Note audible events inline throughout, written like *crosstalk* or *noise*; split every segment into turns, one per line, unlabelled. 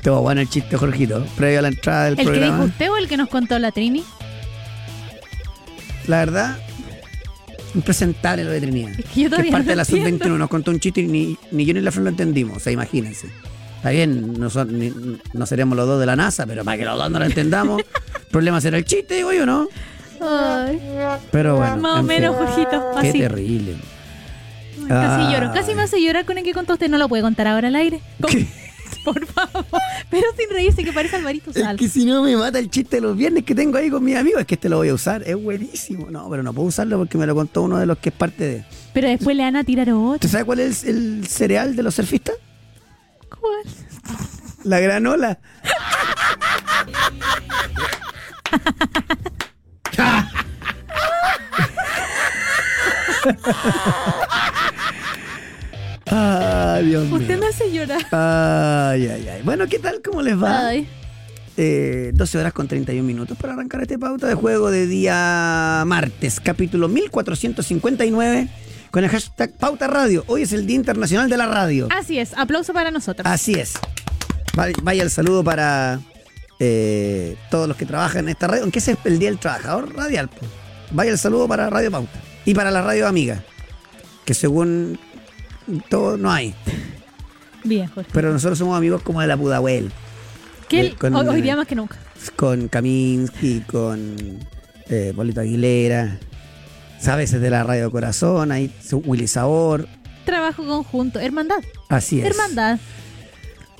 Estuvo bueno el chiste, Jorgito. Previo a la entrada del
¿El que dijo
programa.
usted o el que nos contó la Trini?
La verdad, impresentable lo de Trinidad.
Es que yo
que es
todavía
parte
no
de la
entiendo.
sub-21. Nos contó un chiste y ni, ni yo ni la Fran lo entendimos. O sea, imagínense. Está bien, no, son- ni- no seremos los dos de la NASA, pero para que los dos no lo entendamos, el *laughs* problema será el chiste, digo yo, ¿no?
Ay,
Pero bueno.
más o
en
menos. Jorgito.
Qué
Así.
terrible.
Casi lloro. Casi me hace llorar con el que contó usted. No lo puede contar ahora al aire. *laughs* ¿Cómo?
¿Qué? *laughs*
Por favor. Pero sin reírse, que parece Alvarito
Es
Sal.
que si no me mata el chiste de los viernes que tengo ahí con mis amigos, es que este lo voy a usar. Es buenísimo. No, pero no puedo usarlo porque me lo contó uno de los que es parte de.
Pero después le van a tirar otro.
¿Tú sabes cuál es el cereal de los surfistas?
¿Cuál?
La granola. *laughs* *laughs* Ay, Dios mío.
Usted me hace llorar.
Ay, ay, ay. Bueno, ¿qué tal? ¿Cómo les va?
Ay.
Eh, 12 horas con 31 minutos para arrancar este pauta de juego de día martes, capítulo 1459, con el hashtag Pauta Radio. Hoy es el Día Internacional de la Radio.
Así es. Aplauso para nosotros.
Así es. Vaya, el saludo para eh, todos los que trabajan en esta radio, aunque ese es el Día del Trabajador Radial. Vaya el saludo para Radio Pauta y para la radio amiga, que según todo no hay,
Bien, Jorge.
pero nosotros somos amigos como de la Pudahuel.
Que él-
con-
hoy, hoy día más que nunca.
con Kaminsky, con eh, Polito Aguilera, sabes, es de la Radio Corazón, ahí Willy Sabor,
Trabajo conjunto. Hermandad.
así es.
Hermandad.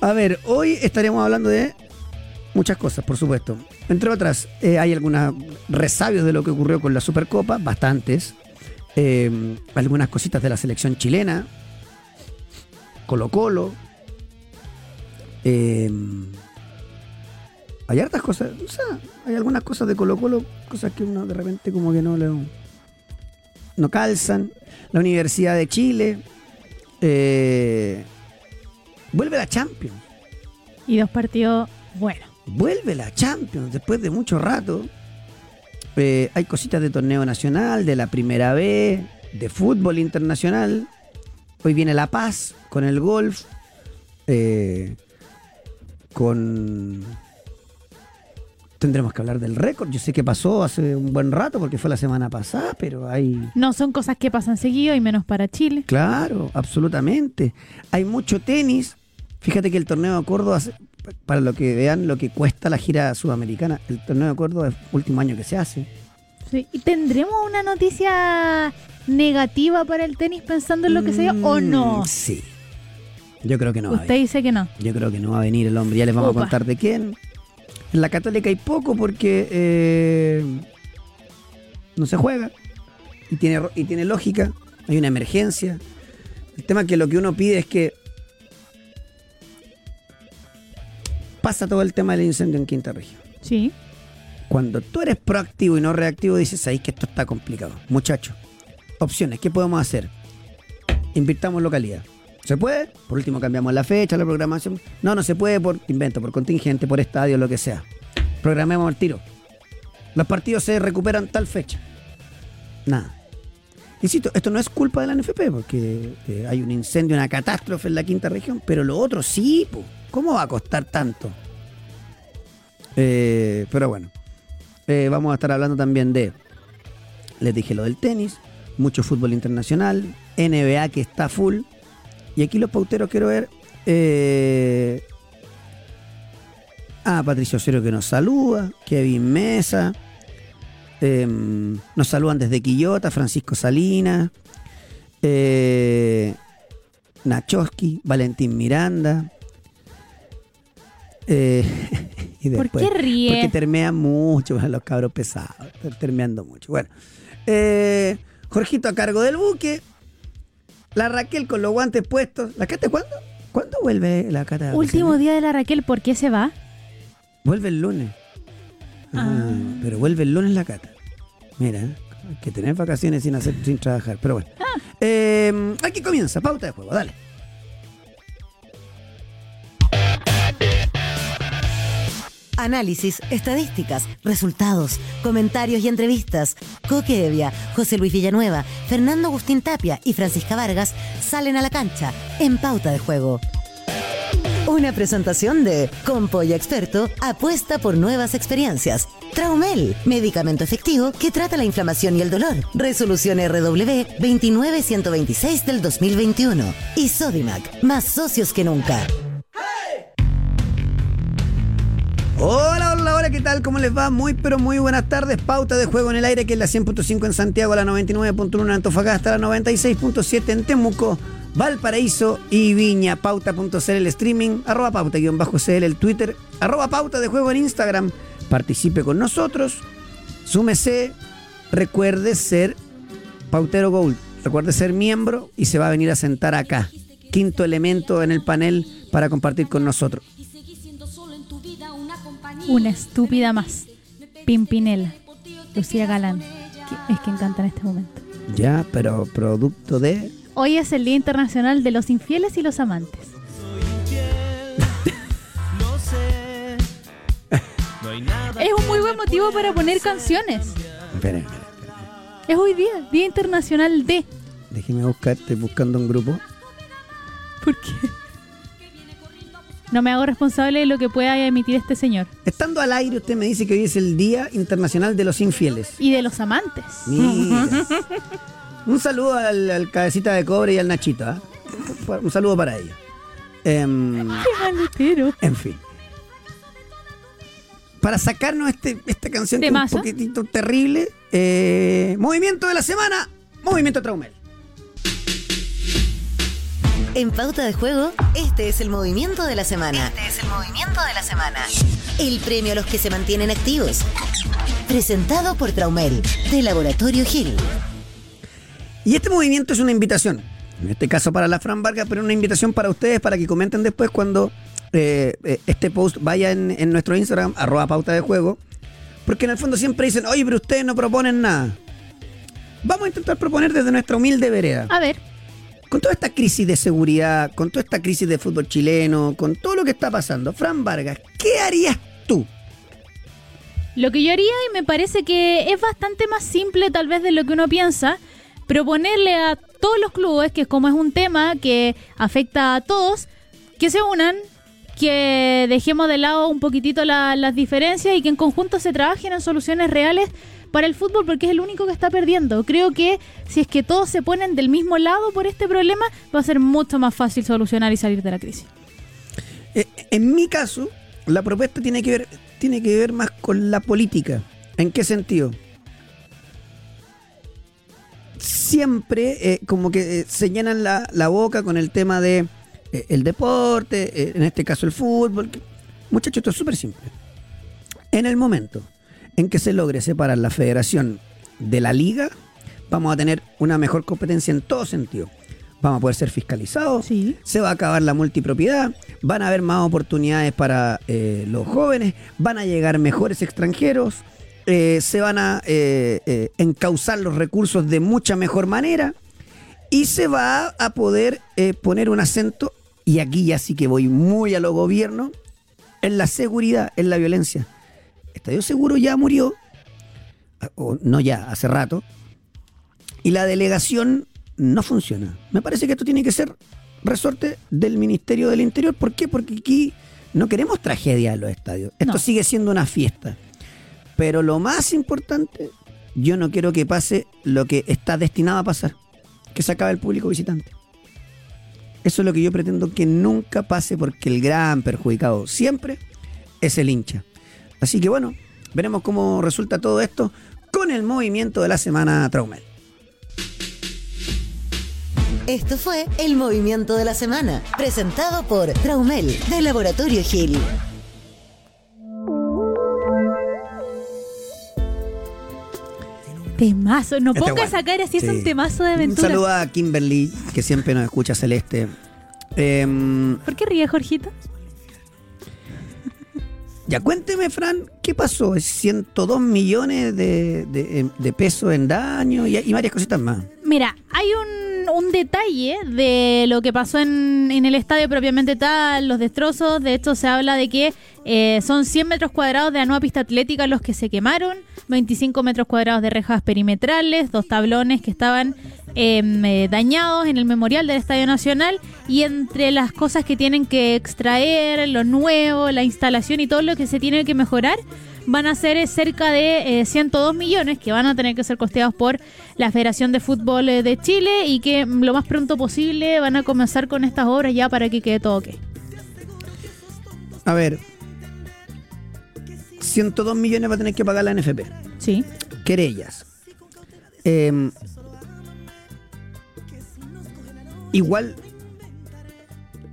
A ver, hoy estaremos hablando de muchas cosas, por supuesto. Entre otras, eh, hay algunos resabios de lo que ocurrió con la Supercopa, bastantes. Eh, algunas cositas de la selección chilena, Colo Colo. Eh, hay hartas cosas, o sea, hay algunas cosas de Colo Colo, cosas que uno de repente como que no le no calzan. La Universidad de Chile. eh, vuelve la Champions.
Y dos partidos buenos.
Vuelve la Champions después de mucho rato. Eh, hay cositas de torneo nacional, de la primera B, de fútbol internacional. Hoy viene La Paz con el golf. eh, con. Tendremos que hablar del récord. Yo sé que pasó hace un buen rato porque fue la semana pasada, pero hay.
No son cosas que pasan seguido y menos para Chile.
Claro, absolutamente. Hay mucho tenis. Fíjate que el torneo de Córdoba, para lo que vean lo que cuesta la gira sudamericana, el torneo de Córdoba es el último año que se hace.
Sí. ¿Y tendremos una noticia negativa para el tenis pensando en lo que se dio o no?
Mm, Sí. Yo creo que no va a
Usted
venir.
dice que no.
Yo creo que no va a venir el hombre. Ya les vamos a contar de quién. En la Católica hay poco porque eh, no se juega. Y tiene, y tiene lógica. Hay una emergencia. El tema es que lo que uno pide es que pasa todo el tema del incendio en Quinta Región.
Sí.
Cuando tú eres proactivo y no reactivo, dices ahí que esto está complicado. Muchachos, opciones, ¿qué podemos hacer? Invirtamos localidad. ¿Se puede? Por último, cambiamos la fecha, la programación. No, no se puede por invento, por contingente, por estadio, lo que sea. Programemos el tiro. Los partidos se recuperan tal fecha. Nada. Insisto, esto no es culpa de la NFP, porque eh, hay un incendio, una catástrofe en la quinta región, pero lo otro sí, po. ¿cómo va a costar tanto? Eh, pero bueno, eh, vamos a estar hablando también de, les dije lo del tenis, mucho fútbol internacional, NBA que está full, y aquí los pauteros quiero ver. Eh, a Patricio Cero que nos saluda, Kevin Mesa, eh, nos saludan desde Quillota, Francisco Salinas, eh, Nachowski, Valentín Miranda. eh, *laughs* y
¿Por
después-
qué ríe?
Porque termean mucho, *laughs* los cabros pesados, termeando mucho. Bueno, eh, Jorgito a cargo del buque, la Raquel con los guantes puestos. ¿La Cata cuándo? ¿Cuándo vuelve la Cata?
Último día de la Raquel, ¿por qué se va?
Vuelve el lunes. Ah,
Ah.
Pero vuelve el lunes la Cata. Mira, hay que tener vacaciones sin hacer, sin trabajar. Pero bueno. Eh, aquí comienza, pauta de juego, dale.
Análisis, estadísticas, resultados, comentarios y entrevistas. Coque Evia, José Luis Villanueva, Fernando Agustín Tapia y Francisca Vargas salen a la cancha en pauta de juego. Una presentación de Compolla Experto apuesta por nuevas experiencias. Traumel, medicamento efectivo que trata la inflamación y el dolor. Resolución RW 29126 del 2021. Y Sodimac, más socios que nunca.
Hola, hola, hola, ¿qué tal? ¿Cómo les va? Muy, pero muy buenas tardes. Pauta de juego en el aire, que es la 100.5 en Santiago, la 99.1 en Antofagasta, la 96.7 en Temuco, Valparaíso y Viña. Pauta.cl el streaming, arroba pauta-cl el Twitter, arroba pauta de juego en Instagram. Participe con nosotros, súmese, recuerde ser Pautero Gold, recuerde ser miembro y se va a venir a sentar acá. Quinto elemento en el panel para compartir con nosotros.
Una estúpida más. Pimpinela. Lucía Galán. que es quien canta en este momento.
Ya, pero producto de...
Hoy es el Día Internacional de los Infieles y los Amantes. *laughs* Es un muy buen motivo para poner canciones.
Espera, espera,
Es hoy día, Día Internacional de.
Déjeme buscar, estoy buscando un grupo.
¿Por qué? No me hago responsable de lo que pueda emitir este señor.
Estando al aire, usted me dice que hoy es el Día Internacional de los Infieles.
Y de los amantes.
Mira. un saludo al, al cabecita de cobre y al Nachito. ¿ah? Un saludo para ellos. Em,
Qué maletero.
en fin. Para sacarnos este, esta canción que es un poquitito terrible, eh, movimiento de la semana, movimiento Traumel.
En Pauta de Juego, este es el movimiento de la semana. Este es el movimiento de la semana. El premio a los que se mantienen activos. Presentado por Traumel, de Laboratorio Gil.
Y este movimiento es una invitación, en este caso para la Fran Vargas, pero una invitación para ustedes para que comenten después cuando eh, eh, este post vaya en, en nuestro Instagram, arroba pauta de juego, porque en el fondo siempre dicen, oye, pero ustedes no proponen nada. Vamos a intentar proponer desde nuestra humilde vereda.
A ver,
Con toda esta crisis de seguridad, con toda esta crisis de fútbol chileno, con todo lo que está pasando, Fran Vargas, ¿qué harías tú?
lo que yo haría, y me parece que es bastante más simple tal vez de lo que uno piensa, proponerle a todos los clubes, que como es un tema que afecta a todos, que se unan, que dejemos de lado un poquitito la- las diferencias y que en conjunto se trabajen en soluciones reales para el fútbol porque es el único que está perdiendo. Creo que si es que todos se ponen del mismo lado por este problema, va a ser mucho más fácil solucionar y salir de la crisis.
Eh, en mi caso, la propuesta tiene que ver, tiene que ver más con la política. ¿En qué sentido? Siempre eh, como que eh, se llenan la, boca con el tema de el deporte, en este caso el fútbol. Muchachos, esto es súper simple. En el momento en que se logre separar la federación de la liga, vamos a tener una mejor competencia en todo sentido. Vamos a poder ser fiscalizados,
Sí.
se va a acabar la multipropiedad, van a haber más oportunidades para eh, los jóvenes, van a llegar mejores extranjeros, eh, se van a eh, encauzar los recursos de mucha mejor manera y se va a poder eh, poner un acento, y aquí ya sí que voy muy a lo gobierno, en la seguridad, en la violencia. Estadio Seguro ya murió, o no ya, hace rato, y la delegación no funciona. Me parece que esto tiene que ser resorte del Ministerio del Interior. ¿Por qué? Porque aquí no queremos tragedia en los estadios. Esto
No.
sigue siendo una fiesta. Pero lo más importante, yo no quiero que pase lo que está destinado a pasar, que se acabe el público visitante. Eso es lo que yo pretendo que nunca pase porque el gran perjudicado siempre es el hincha. Así que bueno, veremos cómo resulta todo esto con el movimiento de la semana Traumel.
Esto fue el movimiento de la semana. Presentado por Traumel, de Laboratorio Gil.
Temazo, no
Este
ponga
bueno.
esa cara si es
Sí.
un temazo de aventura.
Un saludo a Kimberly, que siempre nos escucha Celeste. Em,
¿Por qué ríe, Jorgito?
Ya cuénteme, Fran, ¿qué pasó? 102 millones de, de- pesos en daño y, y varias cositas más.
Mira, hay un, detalle de lo que pasó en, en el estadio propiamente tal, los destrozos. De hecho, se habla de que eh, son 100 metros cuadrados de la nueva pista atlética los que se quemaron, 25 metros cuadrados de rejas perimetrales, dos tablones que estaban em, eh, dañados en el memorial del Estadio Nacional y entre las cosas que tienen que extraer, lo nuevo, la instalación y todo lo que se tiene que mejorar, van a ser cerca de 102 millones que van a tener que ser costeados por la Federación de Fútbol eh, de Chile y que lo más pronto posible van a comenzar con estas obras ya para que quede todo ok.
A ver, 102 millones va a tener que pagar la NFP.
Sí.
Querellas. Em, igual,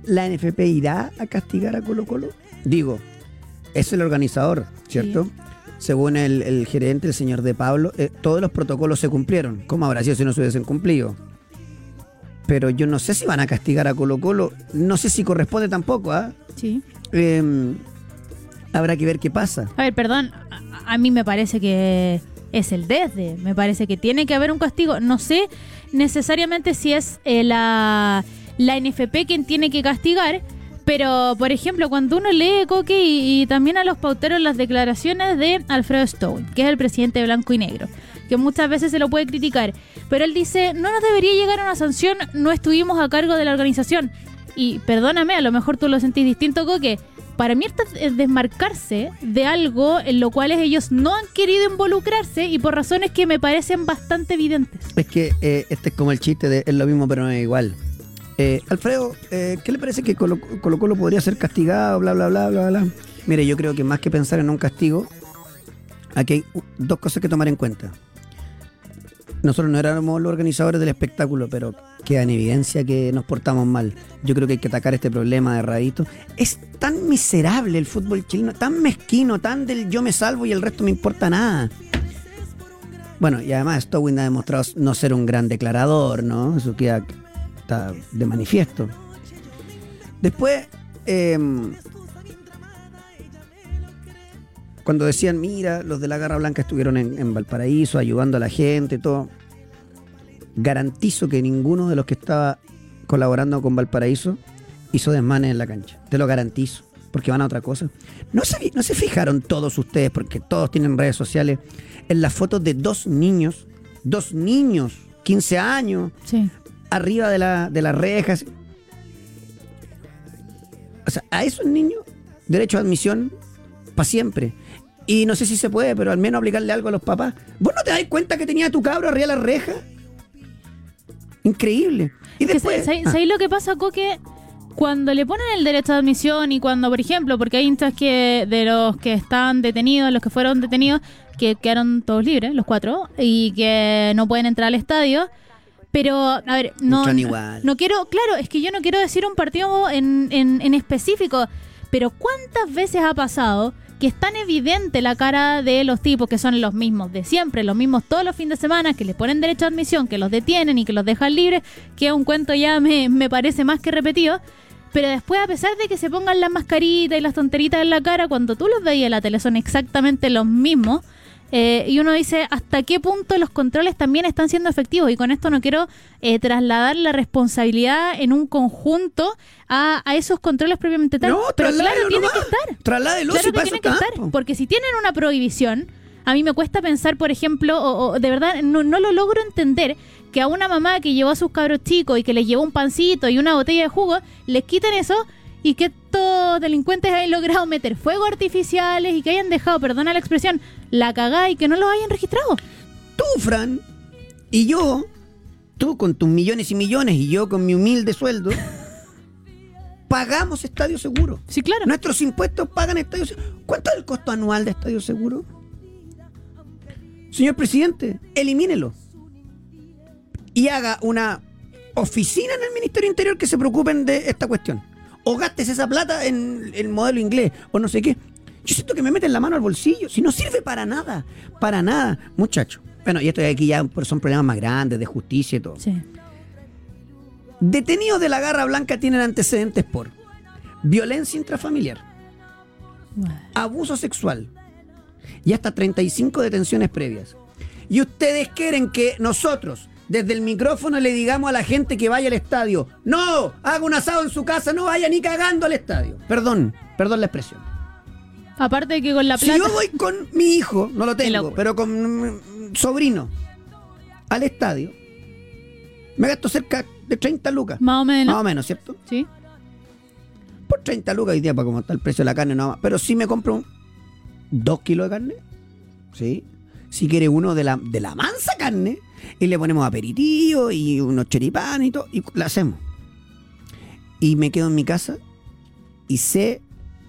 ¿la NFP irá a castigar a Colo Colo? Digo, es el organizador, ¿cierto? Según el, gerente, el señor De Pablo, eh, todos los protocolos se cumplieron. ¿Cómo habrá sido si no se hubiesen cumplido? Pero yo no sé si van a castigar a Colo Colo. No sé si corresponde tampoco, ¿ah?
Sí.
Em, habrá que ver qué pasa.
A ver, perdón, a, mí me parece que es el desde, me parece que tiene que haber un castigo. No sé necesariamente si es eh, la, la NFP quien tiene que castigar, pero, por ejemplo, cuando uno lee Coque y, también a los pauteros las declaraciones de Alfredo Stone, que es el presidente de Blanco y Negro, que muchas veces se lo puede criticar, pero él dice, no nos debería llegar a una sanción, no estuvimos a cargo de la organización. Y perdóname, a lo mejor tú lo sentís distinto, Coque. Para mí esto es desmarcarse de algo en lo cual ellos no han querido involucrarse y por razones que me parecen bastante evidentes.
Es que eh, este es como el chiste de es lo mismo pero no es igual. Eh, Alfredo, eh, ¿qué le parece que Colo, Colo podría ser castigado, bla, bla, bla, bla, bla? Mire, yo creo que más que pensar en un castigo, aquí hay dos cosas que tomar en cuenta. Nosotros no éramos los organizadores del espectáculo, pero queda en evidencia que nos portamos mal. Yo creo que hay que atacar este problema de radito. Es tan miserable el fútbol chileno, tan mezquino, tan del yo me salvo y el resto me importa nada. Bueno, y además Stowin ha demostrado no ser un gran declarador, ¿no? Eso queda de manifiesto. Después, em, cuando decían, mira, los de la Garra Blanca estuvieron en, Valparaíso ayudando a la gente, todo, garantizo que ninguno de los que estaba colaborando con Valparaíso hizo desmanes en la cancha. Te lo garantizo, porque van a otra cosa. No se, no se fijaron todos ustedes, porque todos tienen redes sociales, en las fotos de dos niños, dos niños, 15 años,
sí
arriba de, la, de las rejas. O sea, a esos niños, derecho a admisión para siempre. Y no sé si se puede, pero al menos aplicarle algo a los papás. ¿Vos no te das cuenta que tenía tu cabro arriba de la reja? Increíble. Y después.
¿Sabéis ah. lo que pasa, Coque? Cuando le ponen el derecho a admisión y cuando, por ejemplo, porque hay hinchas que de los que están detenidos, los que fueron detenidos, que quedaron todos libres, los cuatro, y que no pueden entrar al estadio pero, a ver, no, no, quiero, claro, es que yo no quiero decir un partido en, en, específico, pero ¿cuántas veces ha pasado que es tan evidente la cara de los tipos que son los mismos de siempre, los mismos todos los fines de semana, que les ponen derecho a admisión, que los detienen y que los dejan libres, que un cuento ya me, me parece más que repetido? Pero después, a pesar de que se pongan las mascaritas y las tonteritas en la cara, cuando tú los veías en la tele son exactamente los mismos. Eh, y uno dice hasta qué punto los controles también están siendo efectivos. Y con esto no quiero eh, trasladar la responsabilidad en un conjunto a, esos controles propiamente tal. pero claro, tiene que estar.
Trasládelo
claro que tiene que estar. Porque si tienen una prohibición, a mí me cuesta pensar, por ejemplo, o, de verdad no, no, lo logro entender, que a una mamá que llevó a sus cabros chicos y que les llevó un pancito y una botella de jugo, les quiten eso y que estos delincuentes hayan logrado meter fuegos artificiales y que hayan dejado, perdona la expresión, la cagada y que no los hayan registrado.
Tú, Fran, y yo, tú con tus millones y millones y yo con mi humilde sueldo, *laughs* pagamos Estadio Seguro.
Sí, claro.
Nuestros impuestos pagan Estadio Seguro. ¿Cuánto es el costo anual de Estadio Seguro? Señor presidente, elimínelo. Y haga una oficina en el Ministerio Interior que se preocupen de esta cuestión o gastes esa plata en el modelo inglés o no sé qué. Yo siento que me meten la mano al bolsillo, si no sirve para nada, para nada, muchacho. Bueno, y esto de aquí ya son problemas más grandes de justicia y todo.
Sí.
Detenidos de la Garra Blanca tienen antecedentes por violencia intrafamiliar, abuso sexual y hasta 35 detenciones previas. Y ustedes quieren que nosotros, desde el micrófono le digamos a la gente que vaya al estadio, no, haga un asado en su casa, no vaya ni cagando al estadio. Perdón, perdón la expresión.
Aparte de que con la
Si
plata.
yo voy con mi hijo, no lo *laughs* tengo, pero con mi sobrino al estadio, me gasto cerca de 30 lucas.
Más o menos.
Más o menos, ¿cierto?
Sí.
Por 30 lucas hoy día para cómo está el precio de la carne, no más. Pero si me compro un- dos kilos de carne, ¿sí? Si quiere uno de la, de la mansa carne, y le ponemos aperitivo y unos choripanes y todo, y la hacemos. Y me quedo en mi casa y sé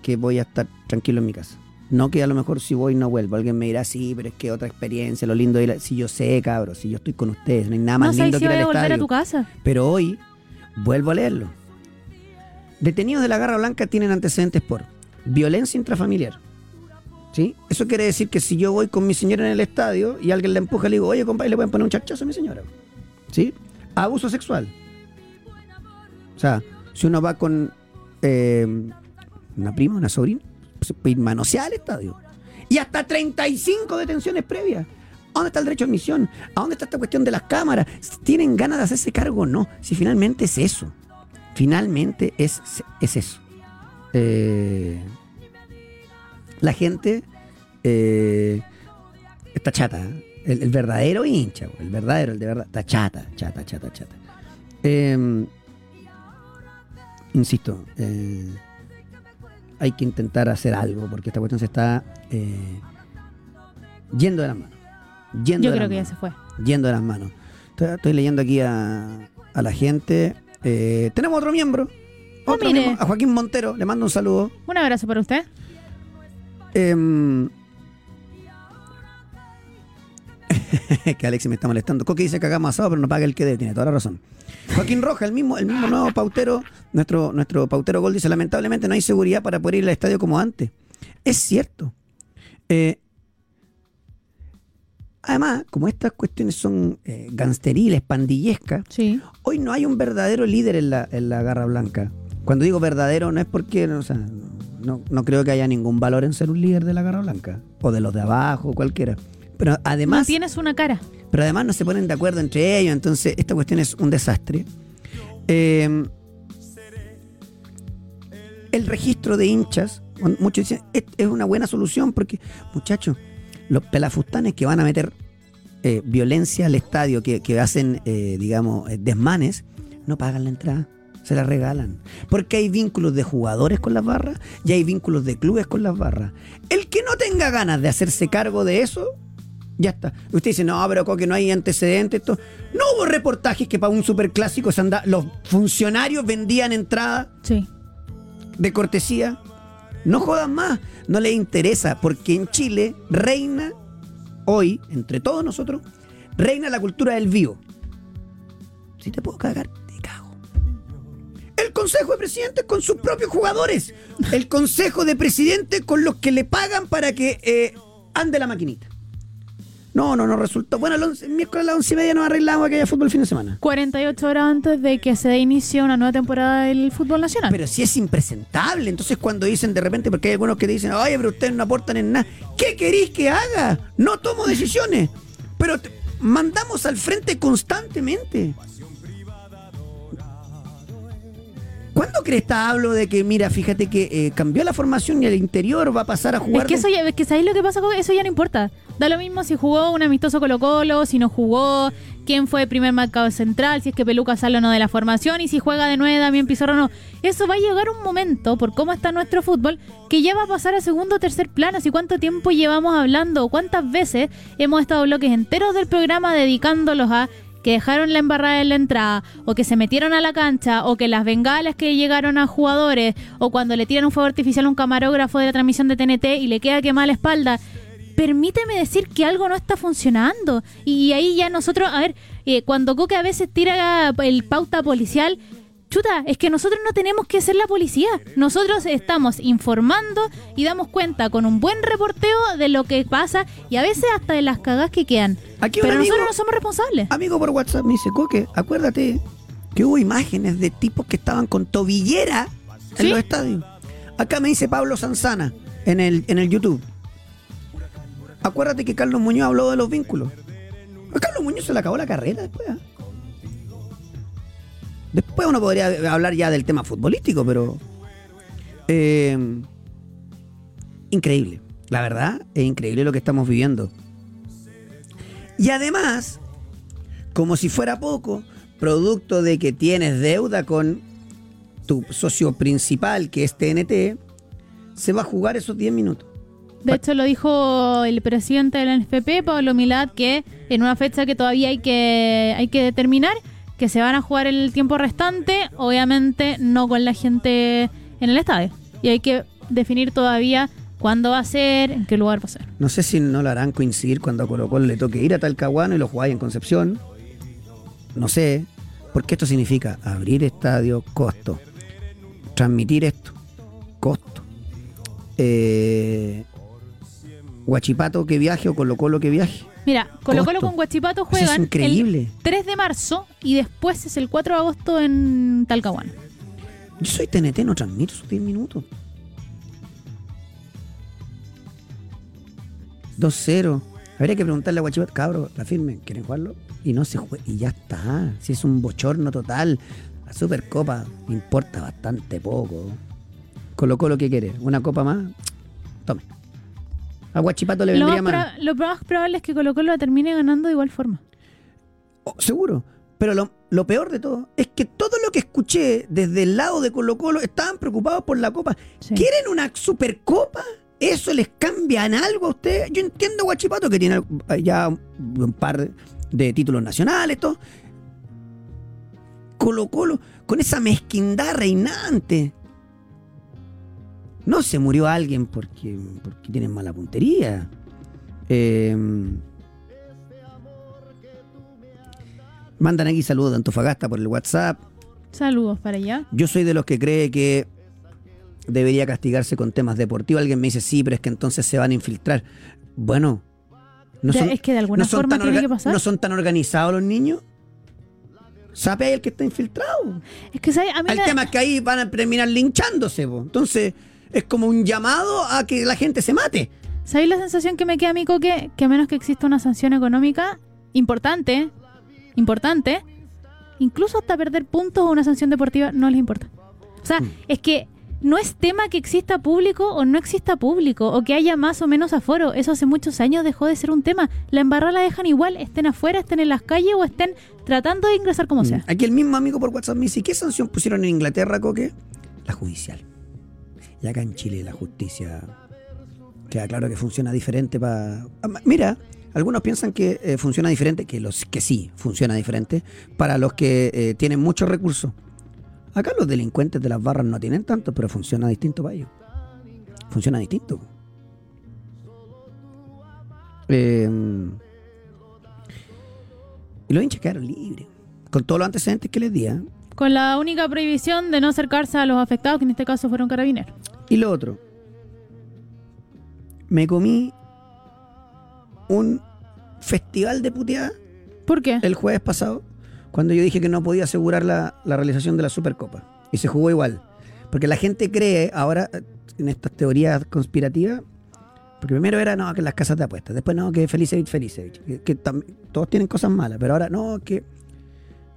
que voy a estar tranquilo en mi casa. No que a lo mejor si voy no vuelvo. Alguien me dirá, sí, pero es que otra experiencia, lo lindo de ir a-". Si yo sé, cabros, si yo estoy con ustedes, no hay nada más
No
lindo
si
que ir
a
al
volver a
estadio.
tu casa.
Pero hoy vuelvo a leerlo. Detenidos de la Garra Blanca tienen antecedentes por violencia intrafamiliar. Eso quiere decir que si yo voy con mi señora en el estadio y alguien le empuja, le digo, oye, compadre, le pueden poner un chachazo a mi señora. ¿Sí? Abuso sexual. O sea, si uno va con eh, una prima, una sobrina, se puede ir manoseada al estadio. Y hasta 35 detenciones previas. ¿A dónde está el derecho de admisión? ¿A dónde está esta cuestión de las cámaras? ¿Tienen ganas de hacerse cargo o no? Si finalmente es eso. Finalmente es, es eso. Eh, la gente eh, está chata. El, el verdadero hincha, el verdadero, el de verdad, está chata, chata, chata, chata. Eh, insisto, eh, hay que intentar hacer algo porque esta cuestión se está eh, yendo de las manos. Yendo
Yo
de
creo
las
que ya se fue.
Yendo de las manos. Estoy, estoy leyendo aquí a, a la gente. Tenemos otro miembro.
Ah,
Otro
mire.
miembro, a Joaquín Montero. Le mando un saludo.
Un abrazo para usted.
Em, *laughs* que Alex me está molestando. Coque dice que hagamos asado, pero no paga el que debe. Tiene toda la razón. Joaquín Roja, el mismo, el mismo nuevo pautero, nuestro, nuestro pautero Gol dice, lamentablemente no hay seguridad para poder ir al estadio como antes. Es cierto. Eh, además, como estas cuestiones son eh, gangsteriles, pandillescas,
Sí.
Hoy no hay un verdadero líder en la, en la Garra Blanca. Cuando digo verdadero, no es porque, o sea, no, no creo que haya ningún valor en ser un líder de la Garra Blanca. O de los de abajo, cualquiera. Pero
No
además,
tienes una cara.
pero además no se ponen de acuerdo entre ellos. Entonces, esta cuestión es un desastre. Eh, el registro de hinchas, muchos dicen, es, es una buena solución porque, muchachos, los pelafustanes que van a meter eh, violencia al estadio, que, que hacen, eh, digamos, eh, desmanes, no pagan la entrada, se la regalan. Porque hay vínculos de jugadores con las barras y hay vínculos de clubes con las barras. El que no tenga ganas de hacerse cargo de eso, ya está. Usted dice, no, pero que no hay antecedentes. Esto. No hubo reportajes que para un superclásico se anda, los funcionarios vendían entradas
Sí.
de cortesía. No jodan más, no les interesa, porque en Chile reina hoy, entre todos nosotros, reina la cultura del vivo. Si te puedo cagar. El consejo de presidentes con sus propios jugadores. El consejo de presidentes con los que le pagan para que eh, ande la maquinita. No, no, no resultó. Bueno, el, once- el miércoles a las once y media nos arreglamos que haya fútbol el fin de semana.
48 horas antes de que se dé inicio una nueva temporada del fútbol nacional.
Pero si es impresentable. Entonces cuando dicen de repente, porque hay algunos que dicen, oye, pero ustedes no aportan en nada. ¿Qué queréis que haga? No tomo decisiones. Pero te- mandamos al frente constantemente. ¿Cuándo Cresta hablo de que, mira, fíjate que eh, cambió la formación y el interior va a pasar a jugar?
Es que eso ya, es que ¿sabéis lo que pasa eso? Ya no importa. Da lo mismo si jugó un amistoso Colo Colo, si no jugó, quién fue el primer marcador central, si es que Peluca sale o no de la formación y si juega de nueve Damián Pizarro o no. Eso va a llegar un momento, por cómo está nuestro fútbol, que ya va a pasar a segundo o tercer plano. Así cuánto tiempo llevamos hablando, cuántas veces hemos estado bloques enteros del programa dedicándolos a que dejaron la embarrada en la entrada, o que se metieron a la cancha, o que las bengalas que llegaron a jugadores, o cuando le tiran un fuego artificial a un camarógrafo de la transmisión de TNT y le queda quemada la espalda. Permíteme decir que algo no está funcionando. Y ahí ya nosotros, a ver, eh, cuando Coque a veces tira el pauta policial, chuta, es que nosotros no tenemos que ser la policía. Nosotros estamos informando y damos cuenta con un buen reporteo de lo que pasa y a veces hasta de las cagas que quedan.
Aquí
Pero
amigo-
nosotros no somos responsables.
Amigo por WhatsApp me dice, Coque, acuérdate que hubo imágenes de tipos que estaban con tobillera en
¿Sí?
los estadios. Acá me dice Pablo Sanzana en el, en el YouTube. Acuérdate que Carlos Muñoz habló de los vínculos. A Carlos Muñoz se le acabó la carrera después. ¿ah? Después uno podría hablar ya del tema futbolístico, pero... eh, increíble. La verdad, es increíble lo que estamos viviendo. Y además, como si fuera poco, producto de que tienes deuda con tu socio principal, que es TNT, se va a jugar esos 10 minutos.
De hecho, lo dijo el presidente de la NFP, Pablo Milad, que en una fecha que todavía hay que, hay que determinar, que se van a jugar el tiempo restante, obviamente no con la gente en el estadio. Y hay que definir todavía cuándo va a ser, en qué lugar va a ser.
No sé si no lo harán coincidir cuando a Colo Colo le toque ir a Talcahuano y lo jugáis en Concepción. No sé, porque esto significa abrir estadio, costo. Transmitir esto, costo. Eh, Guachipato que viaje o Colo Colo que viaje.
Mira, Colo Colo con Guachipato
Eso es
juegan
increíble.
el 3 de marzo y después es el 4 de agosto en Talcahuano.
Yo soy TNT, no transmito esos 10 minutos. 2-0. Habría que preguntarle a Guachipato, cabro, la firme, ¿quieren jugarlo? Y no se juega, y ya está. Si es un bochorno total, la Supercopa importa bastante poco. Colocó lo que quiere, una copa más, tome. A Guachipato le
Lo
vendría
más,
mal.
pro- lo más probable es que Colo Colo la termine ganando de igual forma.
Oh, seguro. Pero lo, lo peor de todo es que todo lo que escuché desde el lado de Colo Colo estaban preocupados por la copa.
Sí.
¿Quieren una supercopa? ¿Eso les cambia en algo a ustedes? Yo entiendo Guachipato que tiene ya un par de títulos nacionales, todo. Colo Colo, con esa mezquindad reinante. No se murió alguien porque, porque tienen mala puntería. Eh, mandan aquí saludos de Antofagasta por el WhatsApp.
Saludos para allá.
Yo soy de los que cree que debería castigarse con temas deportivos. Alguien me dice, sí, pero es que entonces se van a infiltrar. Bueno, no son,
es que de alguna
no
forma
tan
tiene
orga-
que pasar.
¿no son tan organizados los niños? ¿Sabe ahí el que está infiltrado?
Es que a mí
El tema es que ahí van a terminar linchándose. po. Entonces, es como un llamado a que la gente se mate.
¿sabéis la sensación que me queda a mí, Coque? Que a menos que exista una sanción económica importante, importante, incluso hasta perder puntos o una sanción deportiva no les importa. O sea,
Mm.
es que no es tema que exista público o no exista público, o que haya más o menos aforo. Eso hace muchos años dejó de ser un tema. La embarrada la dejan igual, estén afuera, estén en las calles o estén tratando de ingresar como sea.
Aquí el mismo amigo por WhatsApp me dice, ¿qué sanción pusieron en Inglaterra, Coque? La judicial. Y acá en Chile la justicia queda claro que funciona diferente para... Mira, algunos piensan que eh, funciona diferente, que, los, que sí funciona diferente, para los que eh, tienen muchos recursos. Acá los delincuentes de las barras no tienen tanto, pero funciona distinto para ellos. Funciona distinto. Eh, y los hinchas quedaron libres. Con todos los antecedentes que les di.
Con la única prohibición de no acercarse a los afectados, que en este caso fueron carabineros.
Y lo otro. Me comí un festival de puteada
¿Por qué?
el jueves pasado cuando yo dije que no podía asegurar la, la realización de la Supercopa. Y se jugó igual. Porque la gente cree ahora en estas teorías conspirativas. Porque primero era no, que las casas de apuestas. Después no, que Felicevich, Felicevich. Que, que todos tienen cosas malas. Pero ahora no, que,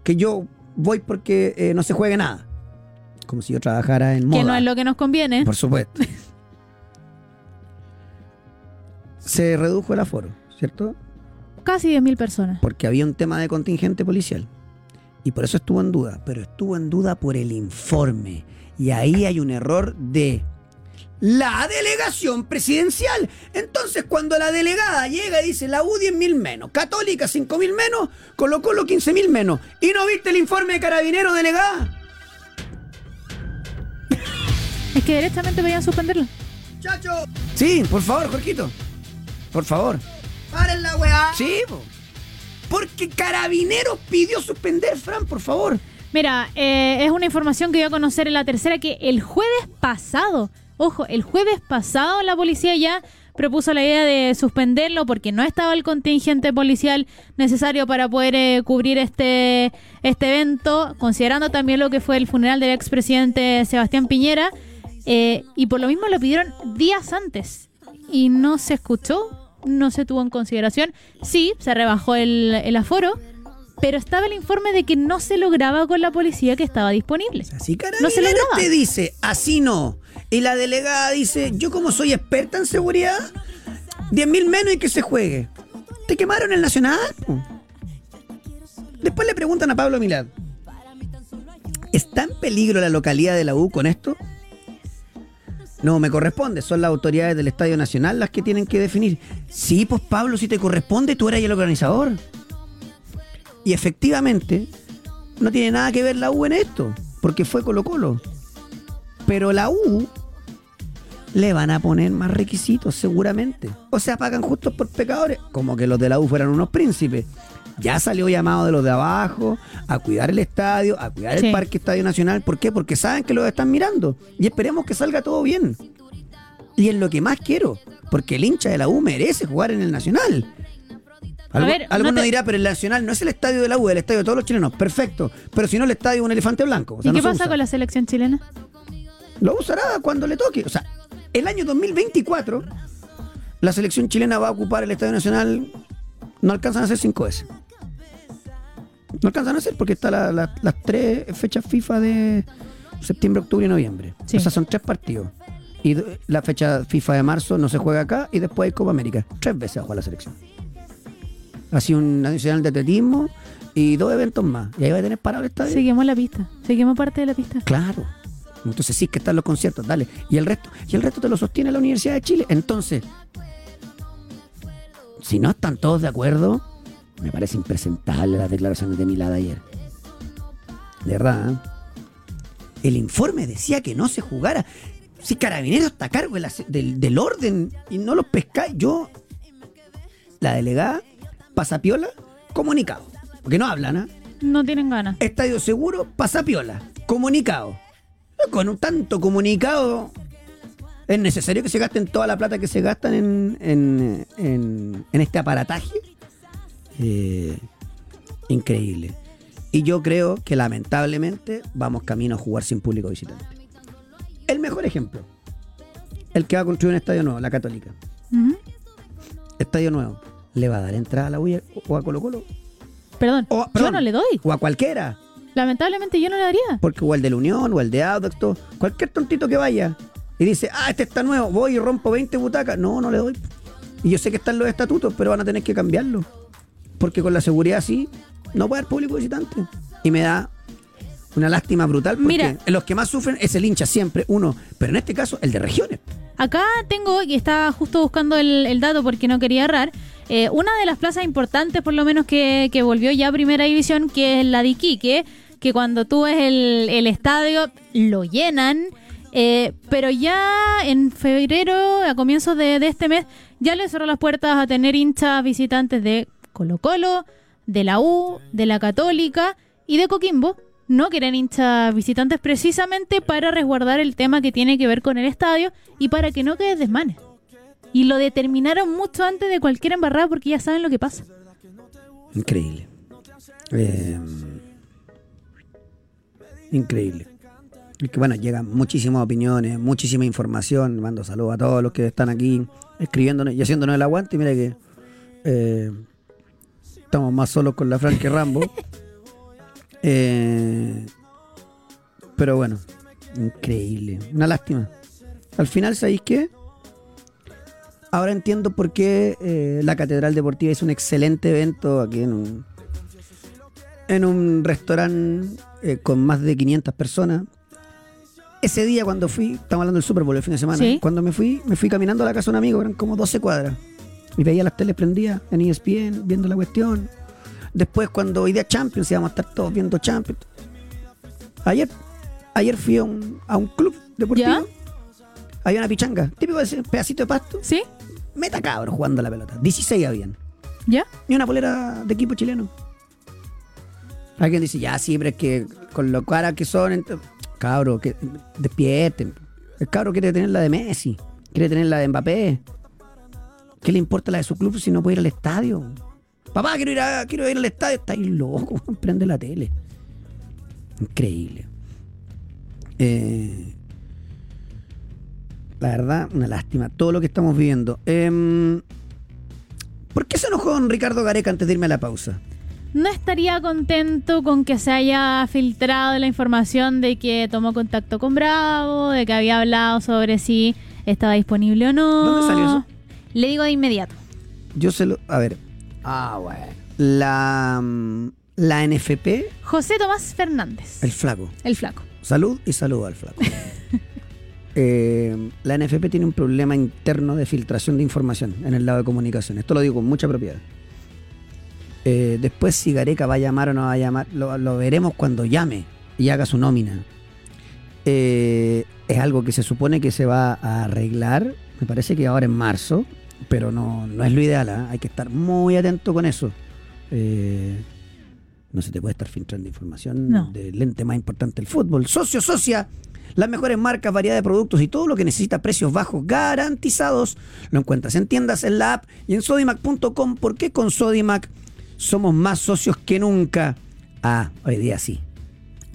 que yo voy porque eh, no se juegue nada. Como si yo trabajara en moda.
Que no es lo que nos conviene.
Por supuesto. *laughs* Se redujo el aforo, ¿cierto?
Casi 10.000 personas.
Porque había un tema de contingente policial. Y por eso estuvo en duda. Pero estuvo en duda por el informe. Y ahí hay un error de la delegación presidencial. Entonces, cuando la delegada llega y dice la U 10.000 menos, Católica 5.000 menos, Colo Colo 15.000 menos. ¿Y no viste el informe de carabinero delegada? *laughs*
Es que directamente podían suspenderlo.
¡Chacho! Sí, por favor, Jorgito. Por favor. ¡Paren la weá! Sí, po. Porque Carabineros pidió suspender, Fran, por favor.
Mira, eh, es una información que dio a conocer en la tercera que el jueves pasado, ojo, el jueves pasado la policía ya propuso la idea de suspenderlo porque no estaba el contingente policial necesario para poder eh, cubrir este, este evento, considerando también lo que fue el funeral del expresidente Sebastián Piñera, eh, y por lo mismo lo pidieron días antes y no se escuchó, no se tuvo en consideración. Sí, se rebajó el, el aforo, pero estaba el informe de que no se lograba con la policía que estaba disponible.
Así
No se lograba.
te dice, así no. Y la delegada dice, yo como soy experta en seguridad, 10 mil menos y que se juegue. Te quemaron el Nacional. Después le preguntan a Pablo Milad, ¿está en peligro la localidad de la U con esto? No, me corresponde, son las autoridades del Estadio Nacional las que tienen que definir. Sí, pues Pablo, si te corresponde, tú eras el organizador. Y efectivamente, no tiene nada que ver la U en esto, porque fue Colo Colo. Pero la U le van a poner más requisitos, seguramente. O sea, pagan justos por pecadores, como que los de la U fueran unos príncipes. Ya salió llamado de los de abajo a cuidar el estadio, a cuidar
Sí.
el Parque Estadio Nacional. ¿Por qué? Porque saben que los están mirando. Y esperemos que salga todo bien. Y es lo que más quiero, porque el hincha de la U merece jugar en el Nacional. Algu-
ver, no
alguno
te-
dirá, pero el Nacional no es el estadio de la U, es el estadio de todos los chilenos. Perfecto. Pero si no, el estadio es un elefante blanco. O sea,
¿Y
no
qué pasa
usa.
con la selección chilena?
Lo usará cuando le toque. O sea, el año 2024, la selección chilena va a ocupar el Estadio Nacional. No alcanzan a hacer 5 veces. No alcanzan a hacer porque están las tres fechas FIFA de septiembre, octubre y noviembre.
Sí.
O sea, son tres partidos. Y la fecha FIFA de marzo no se juega acá y después hay Copa América. Tres veces va a jugar la selección. Así un nacional de atletismo y dos eventos más. Y ahí va a tener parado el estadio.
Seguimos la pista. Seguimos parte de la pista.
Claro. Entonces sí que están los conciertos, dale. Y el resto, y el resto te lo sostiene la Universidad de Chile. Entonces, si no están todos de acuerdo, me parece impresentable las declaraciones de Milad ayer. De verdad. ¿eh? El informe decía que no se jugara. Si Carabineros está a cargo de la se- del, del orden y no los pescáis, yo, la delegada, pasapiola, comunicado. Porque no hablan, ¿ah?
No tienen ganas.
Estadio Seguro, pasapiola. Comunicado. Con un tanto comunicado, es necesario que se gasten toda la plata que se gastan en, en, en- en este aparataje. Eh, increíble. Y yo creo que lamentablemente vamos camino a jugar sin público visitante. El mejor ejemplo. El que va a construir un estadio nuevo, la Católica. Estadio nuevo. ¿Le va a dar entrada a la UIA o a Colo Colo?
Perdón,
O,
yo
perdón,
no le doy.
O a cualquiera.
Lamentablemente yo no le daría.
Porque o el de la Unión o el de Audax, cualquier tontito que vaya y dice, ah, este está nuevo, voy y rompo 20 butacas. No, no le doy. Y yo sé que están los estatutos, pero van a tener que cambiarlo. Porque con la seguridad así, no puede haber público visitante. Y me da una lástima brutal porque
Mira.
los que más sufren es el hincha siempre, uno. Pero en este caso, el de regiones.
Acá tengo, y estaba justo buscando el, el dato porque no quería errar, eh, una de las plazas importantes, por lo menos que, que volvió ya a Primera División, que es la de Iquique, que cuando tú ves el, el estadio lo llenan, eh, pero ya en febrero, a comienzos de, de este mes, ya le cerró las puertas a tener hinchas visitantes de Colo Colo, de la U, de la Católica y de Coquimbo. No quieren hinchas visitantes precisamente para resguardar el tema que tiene que ver con el estadio y para que no quede desmanes. Y lo determinaron mucho antes de cualquier embarrada porque ya saben lo que pasa.
Increíble. Eh, increíble. Que bueno, llegan muchísimas opiniones, muchísima información. Mando saludos a todos los que están aquí escribiéndonos y haciéndonos el aguante. Y mira que eh, estamos más solos con la Fran que Rambo. *laughs* Eh, pero bueno, increíble. Una lástima. Al final, ¿sabéis qué? Ahora entiendo por qué eh, la Catedral Deportiva es un excelente evento aquí en un, en un restaurante eh, con más de 500 personas. Ese día cuando fui, estamos hablando del Super Bowl el fin de semana,
Sí.
cuando me fui, me fui caminando a la casa de un amigo, eran como 12 cuadras. Y veía las teles prendidas en ESPN, viendo la cuestión. Después cuando hoy día Champions, íbamos a estar todos viendo Champions. Ayer, ayer fui a un, a un club deportivo.
¿Ya?
Había una pichanga, típico de ese pedacito de pasto.
¿Sí?
Meta cabros jugando la pelota. 16 habían.
¿Ya?
Y una polera de equipo chileno. Alguien dice, ya, sí, pero es que con lo cara que son, ent- cabro, que despierten. El cabro quiere tener la de Messi, quiere tener la de Mbappé. ¿Qué le importa la de su club si no puede ir al estadio? Papá, quiero ir, a- quiero ir al estadio. Está ahí loco, *laughs* prende la tele. Increíble. Eh, la verdad, una lástima. Todo lo que estamos viviendo. Em, ¿Por qué se enojó don Ricardo Gareca antes de irme a la pausa?
No estaría contento con que se haya filtrado la información de que tomó contacto con Bravo, de que había hablado sobre si estaba disponible o no.
¿Dónde salió eso?
Le digo de inmediato.
Yo se lo. A ver. Ah, bueno. La. mm, La NFP,
José Tomás Fernández,
el flaco.
el flaco.
Salud y saludo al flaco. *laughs* Eh, la NFP tiene un problema interno de filtración de información en el lado de comunicación. Esto lo digo con mucha propiedad. Eh, después si Gareca va a llamar o no va a llamar, lo, lo veremos cuando llame y haga su nómina. Eh, es algo que se supone que se va a arreglar, me parece que ahora en marzo, pero no, no es lo ideal, ¿ah? hay que estar muy atento con eso. Eh, no se te puede estar filtrando información
No.
del ente más importante del fútbol. Socio, socia, las mejores marcas, variedad de productos y todo lo que necesita precios bajos garantizados lo encuentras en tiendas, en la app y en sodimac.com porque con Sodimac somos más socios que nunca. Ah, hoy día sí.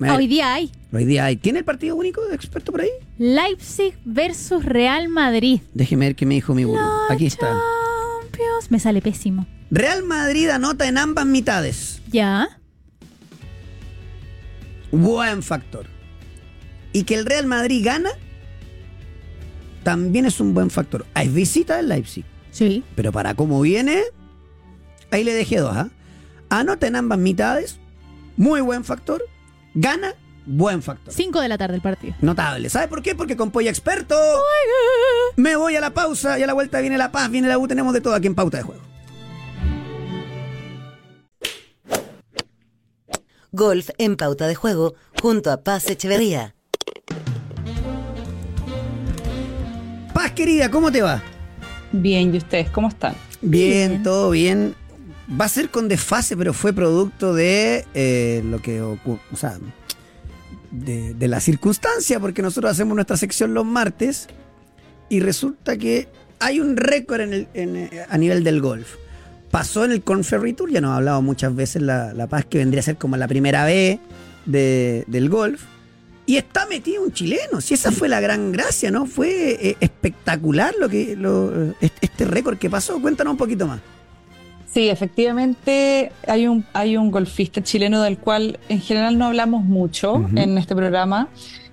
Hoy día hay
Hoy día hay. ¿Tiene el partido único de experto por ahí?
Leipzig versus Real Madrid.
Déjeme ver qué me dijo mi gurú. Aquí está.
Champions. Me sale pésimo.
Real Madrid anota en ambas mitades.
Ya.
Buen factor. Y que el Real Madrid gana también es un buen factor. Hay visita del Leipzig.
Sí.
Pero para cómo viene, ahí le dejé dos. ¿ah? Anota en ambas mitades. Muy buen factor. Gana, buen factor.
5 de la tarde el partido.
Notable. ¿Sabe por qué? Porque con Polla Experto me voy a la pausa y a la vuelta viene la paz, viene la U, tenemos de todo aquí en Pauta de Juego.
Golf en pauta de juego junto a Paz Echeverría.
Paz, querida, ¿cómo te va?
Bien, ¿y ustedes cómo están?
Bien,
Bien.
todo bien. Va a ser con desfase, pero fue producto de eh, lo que ocurrió, o sea, de, de la circunstancia, porque nosotros hacemos nuestra sección los martes y resulta que hay un récord en eh, a nivel del golf. Pasó en el Conferry Tour, ya nos ha hablado muchas veces la, Paz, que vendría a ser como la primera B de- del golf. Y está metido un chileno, si esa fue la gran gracia, ¿no? Fue eh, espectacular lo que lo- este, este récord que pasó. Cuéntanos un poquito más.
Sí, efectivamente hay un, hay un golfista chileno del cual en general no hablamos mucho en este programa.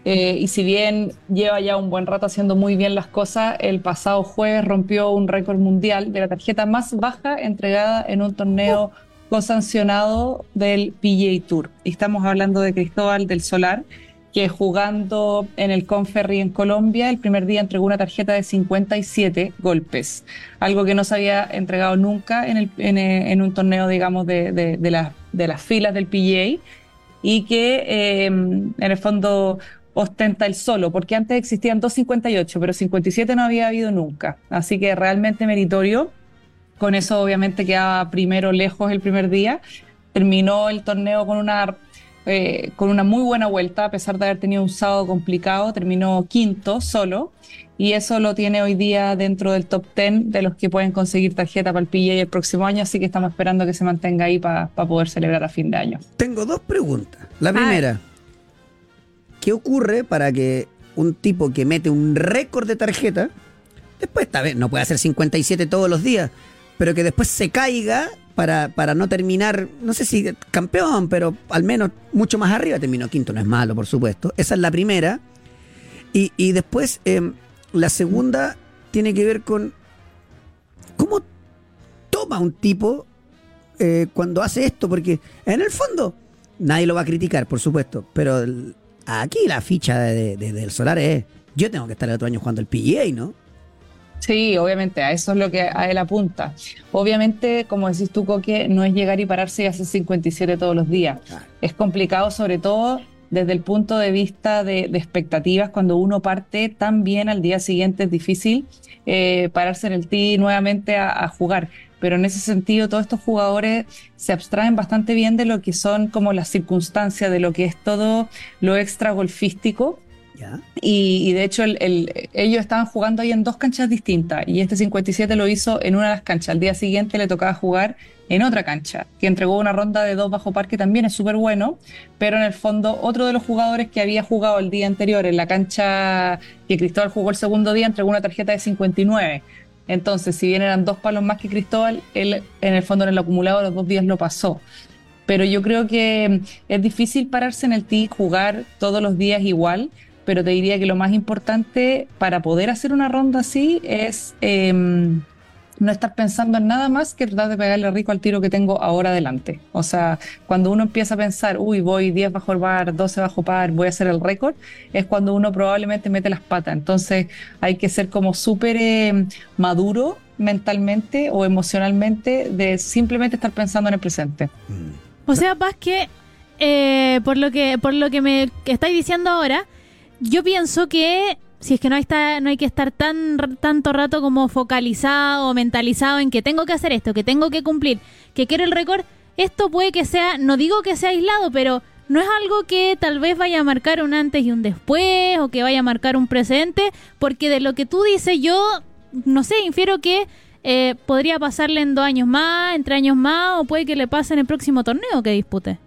eh, y si bien lleva ya un buen rato haciendo muy bien las cosas, el pasado jueves rompió un récord mundial de la tarjeta más baja entregada en un torneo cosancionado del PGA Tour. Y estamos hablando de Cristóbal del Solar, que jugando en el Conferry en Colombia, el primer día entregó una tarjeta de 57 golpes, algo que no se había entregado nunca en, eh, un torneo, digamos, de las filas del PGA y que eh, en el fondo ostenta el solo, porque antes existían 258, pero 57 no había habido nunca. Así que realmente meritorio. Con eso obviamente quedaba primero lejos el primer día. Terminó el torneo con una, eh, con una muy buena vuelta, a pesar de haber tenido un sábado complicado, terminó quinto solo. Y eso lo tiene hoy día dentro del top 10 de los que pueden conseguir tarjeta para el el próximo año, así que estamos esperando que se mantenga ahí para poder celebrar a fin de año.
Tengo dos preguntas. La primera, ¿qué ocurre para que un tipo que mete un récord de tarjeta, después esta vez no puede hacer 57 todos los días, pero que después se caiga para, para no terminar, no sé si campeón, pero al menos mucho más arriba, terminó quinto, no es malo, por supuesto. Esa es la primera. Y, y después, eh, la segunda tiene que ver con cómo toma un tipo eh, cuando hace esto, porque en el fondo nadie lo va a criticar, por supuesto, pero aquí la ficha de- del Solar es, yo tengo que estar el otro año jugando el PGA, ¿no?
Sí, obviamente, a eso es lo que a él apunta. Obviamente, como decís tú, Coque, no es llegar y pararse y hacer 57 todos los días.
Claro.
Es complicado, sobre todo desde el punto de vista de, de expectativas. Cuando uno parte tan bien al día siguiente es difícil eh, pararse en el tee nuevamente a, a jugar. Pero en ese sentido, todos estos jugadores se abstraen bastante bien de lo que son como las circunstancias, de lo que es todo lo extra golfístico. Y, de hecho el- el- ellos estaban jugando ahí en dos canchas distintas y este 57 lo hizo en una de las canchas. Al día siguiente le tocaba jugar en otra cancha, que entregó una ronda de dos bajo par que también es súper bueno, pero en el fondo otro de los jugadores que había jugado el día anterior en la cancha que Cristóbal jugó el segundo día entregó una tarjeta de 59. Entonces, si bien eran dos palos más que Cristóbal, él en el fondo en el acumulado los dos días lo pasó. pero yo creo que es difícil pararse en el tee, jugar todos los días igual, pero te diría que lo más importante para poder hacer una ronda así es em, no estar pensando en nada más que tratar de pegarle rico al tiro que tengo ahora adelante. O sea, cuando uno empieza a pensar, uy, voy 10 bajo el bar, 12 bajo par, voy a hacer el récord, es cuando uno probablemente mete las patas. Entonces hay que ser como súper em, maduro mentalmente o emocionalmente de simplemente estar pensando en el presente.
O sea, Paz, que eh, por lo que por lo que me estáis diciendo ahora, yo pienso que si es que no hay, no hay que estar tan tanto rato como focalizado mentalizado en que tengo que hacer esto, que tengo que cumplir, que quiero el récord, esto puede que sea, no digo que sea aislado, pero no es algo que tal vez vaya a marcar un antes y un después o que vaya a marcar un presente, porque de lo que tú dices yo, no sé, infiero que eh, podría pasarle en dos años más, entre años más, o puede que le pase en el próximo torneo que dispute.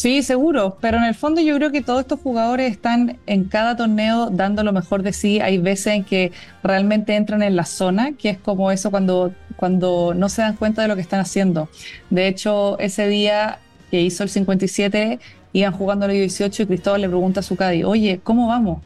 Sí, seguro, pero en el fondo yo creo que todos estos jugadores están en cada torneo dando lo mejor de sí. Hay veces en que realmente entran en la zona, que es como eso cuando, cuando no se dan cuenta de lo que están haciendo. De hecho, ese día que hizo el 57, iban jugando el 18 y Cristóbal le pregunta a su caddy, oye, ¿cómo vamos?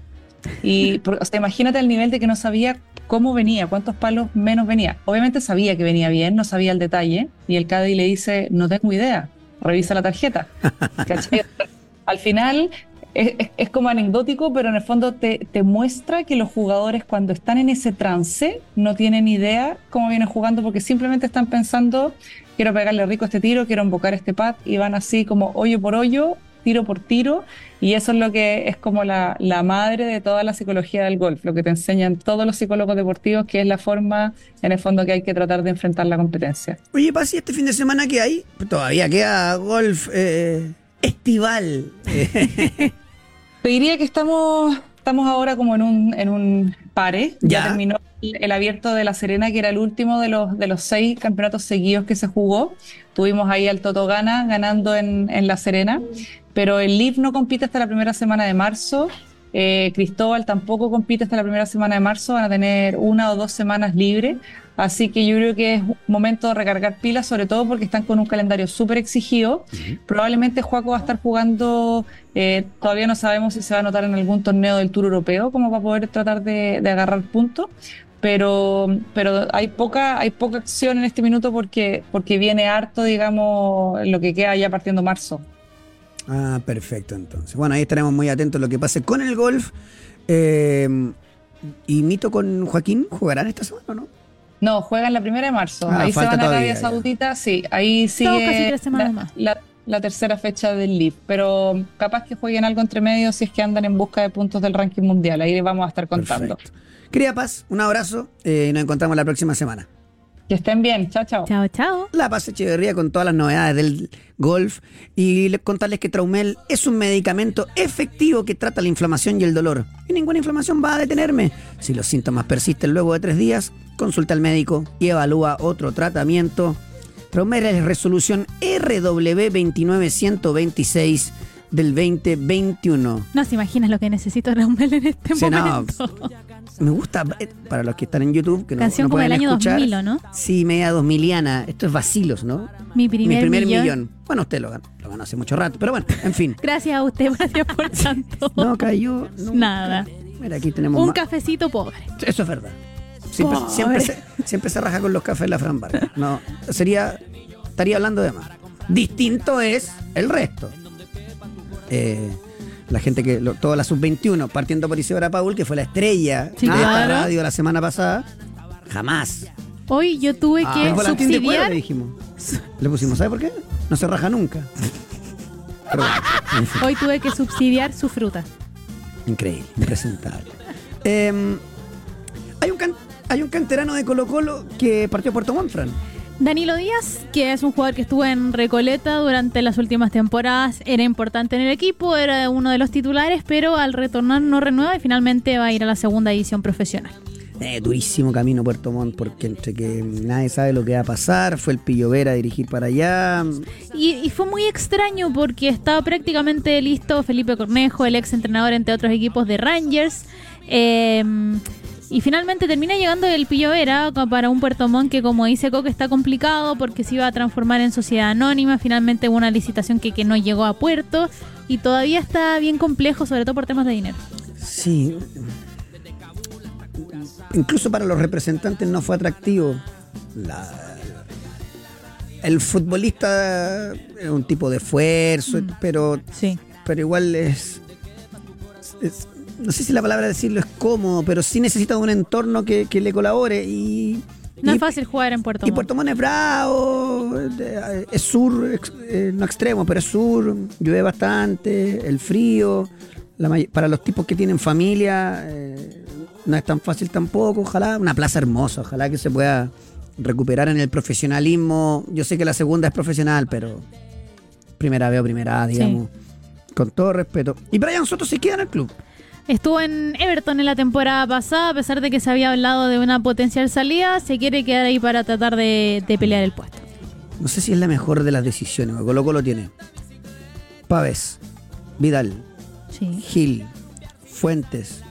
Y o sea, imagínate el nivel de que no sabía cómo venía, cuántos palos menos venía. Obviamente sabía que venía bien, no sabía el detalle, y el caddy le dice, no tengo idea revisa la tarjeta. *laughs* Al final es, como anecdótico, pero en el fondo te, te, muestra que los jugadores cuando están en ese trance no tienen idea cómo vienen jugando porque simplemente están pensando, quiero pegarle rico este tiro, quiero invocar este pad y van así como hoyo por hoyo tiro por tiro, y eso es lo que es como la, madre de toda la psicología del golf, lo que te enseñan todos los psicólogos deportivos, que es la forma, en el fondo, que hay que tratar de enfrentar la competencia.
Oye, Pasi, este fin de semana que hay, todavía queda golf eh, estival. *laughs*
te diría que estamos, estamos ahora como en un, en un pare, ya, terminó el, abierto de La Serena, que era el último de los, de los seis campeonatos seguidos que se jugó. Tuvimos ahí al Toto Gana ganando en, en La Serena pero el LIV no compite hasta la primera semana de marzo. Eh, Cristóbal tampoco compite hasta la primera semana de marzo, van a tener una o dos semanas libres. Así que yo creo que es momento de recargar pilas, sobre todo porque están con un calendario súper exigido. Probablemente Juaco va a estar jugando, eh, todavía no sabemos si se va a anotar en algún torneo del Tour Europeo, como va a poder tratar de, agarrar puntos. Pero, pero hay poca, hay poca acción en este minuto porque, porque viene harto, digamos, lo que queda ya partiendo marzo.
Ah, perfecto, entonces. Bueno, ahí estaremos muy atentos a lo que pase con el golf. Eh, y Mito con Joaquín, ¿jugarán esta semana o no?
No, juegan la primera de marzo. Ah, ahí se van a Arabia Saudita, sí. Ahí sigue la, la, tercera fecha del LIV. Pero capaz que jueguen algo entre medio si es que andan en busca de puntos del ranking mundial. Ahí les vamos a estar contando.
Querida Paz, un abrazo eh, y nos encontramos la próxima semana.
Que estén bien. Chao, chao.
Chao, chao.
La Paz Echeverría con todas las novedades del golf y contarles que Traumel es un medicamento efectivo que trata la inflamación y el dolor. Y ninguna inflamación va a detenerme. Si los síntomas persisten luego de tres días, consulta al médico y evalúa otro tratamiento. Traumel es resolución RW29126 del 2021.
No se imaginas lo que necesito Traumel en este momento. *laughs*
me gusta, eh, para los que están en YouTube, que no,
Canción
como
del año
escuchar,
2000, ¿no?
Sí, media 2000 Esto es vacilos, ¿no?
Mi primer,
millón. Bueno, usted lo ganó, lo ganó hace mucho rato, pero bueno, en fin. *laughs*
gracias a usted, gracias por *laughs* tanto.
no cayó. *laughs*
Nada.
Mira, aquí tenemos.
Un cafecito pobre.
Eso es verdad. Siempre, siempre, se, siempre se raja con los cafés la Fran No, sería. Estaría hablando de más. Distinto es el resto. Eh la gente que, toda la sub-21, partiendo por Isidora Paul, que fue la estrella de esta radio la semana pasada, jamás.
Hoy yo tuve ah, que subsidiar.
le dijimos. Le pusimos, ¿sabe por qué? No se raja nunca.
Hoy tuve que subsidiar su fruta.
Increíble, impresentable. Em, hay, un hay un canterano de Colo Colo que partió a Puerto Montt,
Danilo Díaz, que es un jugador que estuvo en Recoleta durante las últimas temporadas, era importante en el equipo, era uno de los titulares, pero al retornar no renueva y finalmente va a ir a la segunda edición profesional.
Eh, durísimo camino Puerto Montt porque entre que nadie sabe lo que va a pasar, fue el Pillo Vera a dirigir para allá.
Y, fue muy extraño porque estaba prácticamente listo Felipe Cornejo, el ex entrenador entre otros equipos de Rangers. Eh, Y finalmente termina llegando el Pillo Vera para un Puerto Montt que, como dice Coque, está complicado porque se iba a transformar en sociedad anónima. Finalmente hubo una licitación que, que no llegó a puerto y todavía está bien complejo, sobre todo por temas de dinero.
Sí. Incluso para los representantes no fue atractivo. La- el futbolista es un tipo de esfuerzo, pero,
Sí.
pero igual es, es- No sé si la palabra decirlo es cómodo, pero sí necesita un entorno que, que le colabore. Y,
No
y-
es fácil jugar en Puerto
Y
Montt.
Puerto Montt es bravo, eh, es sur, eh, no extremo, pero es sur, llueve bastante, el frío, la para los tipos que tienen familia eh, no es tan fácil tampoco, ojalá, una plaza hermosa, ojalá que se pueda recuperar en el profesionalismo. Yo sé que la segunda es profesional, pero primera veo primera A, digamos, con todo respeto. Y Brian Soto se queda en el club.
Estuvo en Everton en la temporada pasada, a pesar de que se había hablado de una potencial salida, se quiere quedar ahí para tratar de, de pelear el puesto.
No sé si es la mejor de las decisiones, Colo Colo tiene Pavés, Vidal,
Sí.
Gil, Fuentes,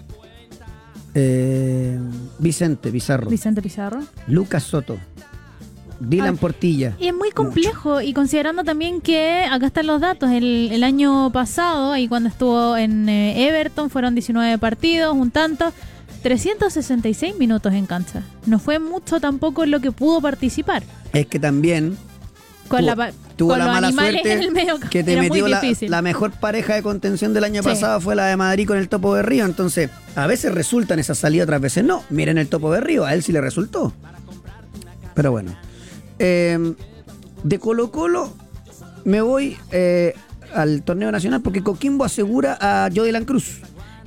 eh, Vicente Pizarro,
Vicente Pizarro.
Lucas Soto, Dylan
Ah,
Portilla.
Y es muy complejo, y considerando también que acá están los datos, el, el año pasado, ahí cuando estuvo en eh, Everton, fueron 19 partidos, un tanto, 366 minutos en cancha. No fue mucho tampoco lo que pudo participar.
Es que también
Con,
tuvo,
la,
tuvo
con
la
los
mala suerte
en el medio
que te metió la, mejor pareja de contención del año
Sí.
pasado fue la de Madrid con el Topo de Río. Entonces, a veces resultan esas salidas, otras veces no. Miren el Topo de Río, a él sí le resultó. Pero bueno. Eh, de Colo Colo me voy eh, al torneo nacional porque Coquimbo asegura a Jodilan Cruz.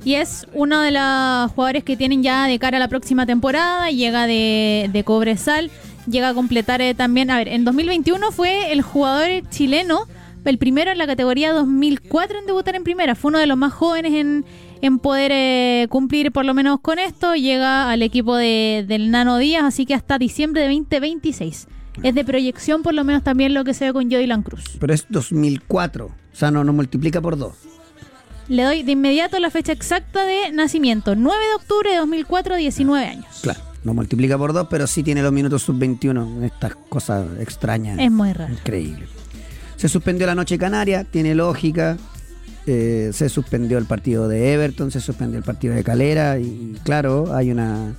Y es uno de los jugadores que tienen ya de cara a la próxima temporada. Llega de, de Cobresal. Llega a completar eh, también. A ver, en 2021 fue el jugador chileno, el primero en la categoría 2004 en debutar en primera. Fue uno de los más jóvenes en, en poder eh, cumplir por lo menos con esto. Llega al equipo de, del Nano Díaz, así que hasta diciembre de 2026. Es de proyección, por lo menos también lo que se ve con Jodilan Cruz.
Pero es 2004. O sea, no, no multiplica por dos.
Le doy de inmediato la fecha exacta de nacimiento: 9 de octubre de 2004, 19 años.
Claro. No multiplica por dos, pero sí tiene los minutos sub-21. Estas cosas extrañas.
Es muy raro.
Increíble. Se suspendió la noche canaria, tiene lógica. Eh, se suspendió el partido de Everton, se suspendió el partido de Calera y claro, hay una